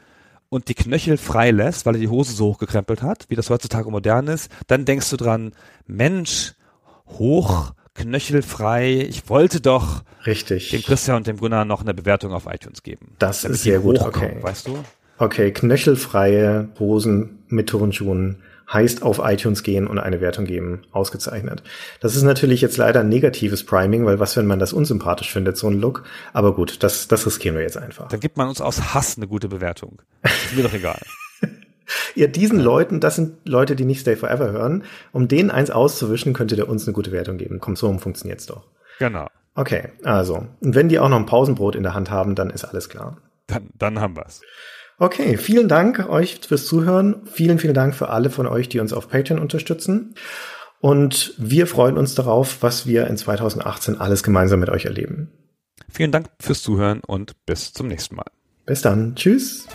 D: und die Knöchel frei lässt, weil er die Hose so hochgekrempelt hat, wie das heutzutage modern ist, dann denkst du dran, Mensch, hoch, knöchelfrei, ich wollte doch
C: Richtig.
D: dem Christian und dem Gunnar noch eine Bewertung auf iTunes geben.
C: Das ist sehr gut, okay.
D: Weißt du?
C: Okay, knöchelfreie Hosen mit Turnschuhen heißt auf iTunes gehen und eine Wertung geben. Ausgezeichnet. Das ist natürlich jetzt leider ein negatives Priming, weil was, wenn man das unsympathisch findet, so ein Look. Aber gut, das, das riskieren wir jetzt einfach.
D: Dann gibt man uns aus Hass eine gute Bewertung. Ist mir doch egal.
C: Ja, diesen Leuten, das sind Leute, die nicht Stay Forever hören. Um denen eins auszuwischen, könntet ihr uns eine gute Wertung geben. Komm, so funktioniert's doch.
D: Genau.
C: Okay, also. Und wenn die auch noch ein Pausenbrot in der Hand haben, dann ist alles klar.
D: Dann, dann haben wir's.
C: Okay, vielen Dank euch fürs Zuhören. Vielen, vielen Dank für alle von euch, die uns auf Patreon unterstützen. Und wir freuen uns darauf, was wir in 2018 alles gemeinsam mit euch erleben.
D: Vielen Dank fürs Zuhören und bis zum nächsten Mal.
C: Bis dann. Tschüss.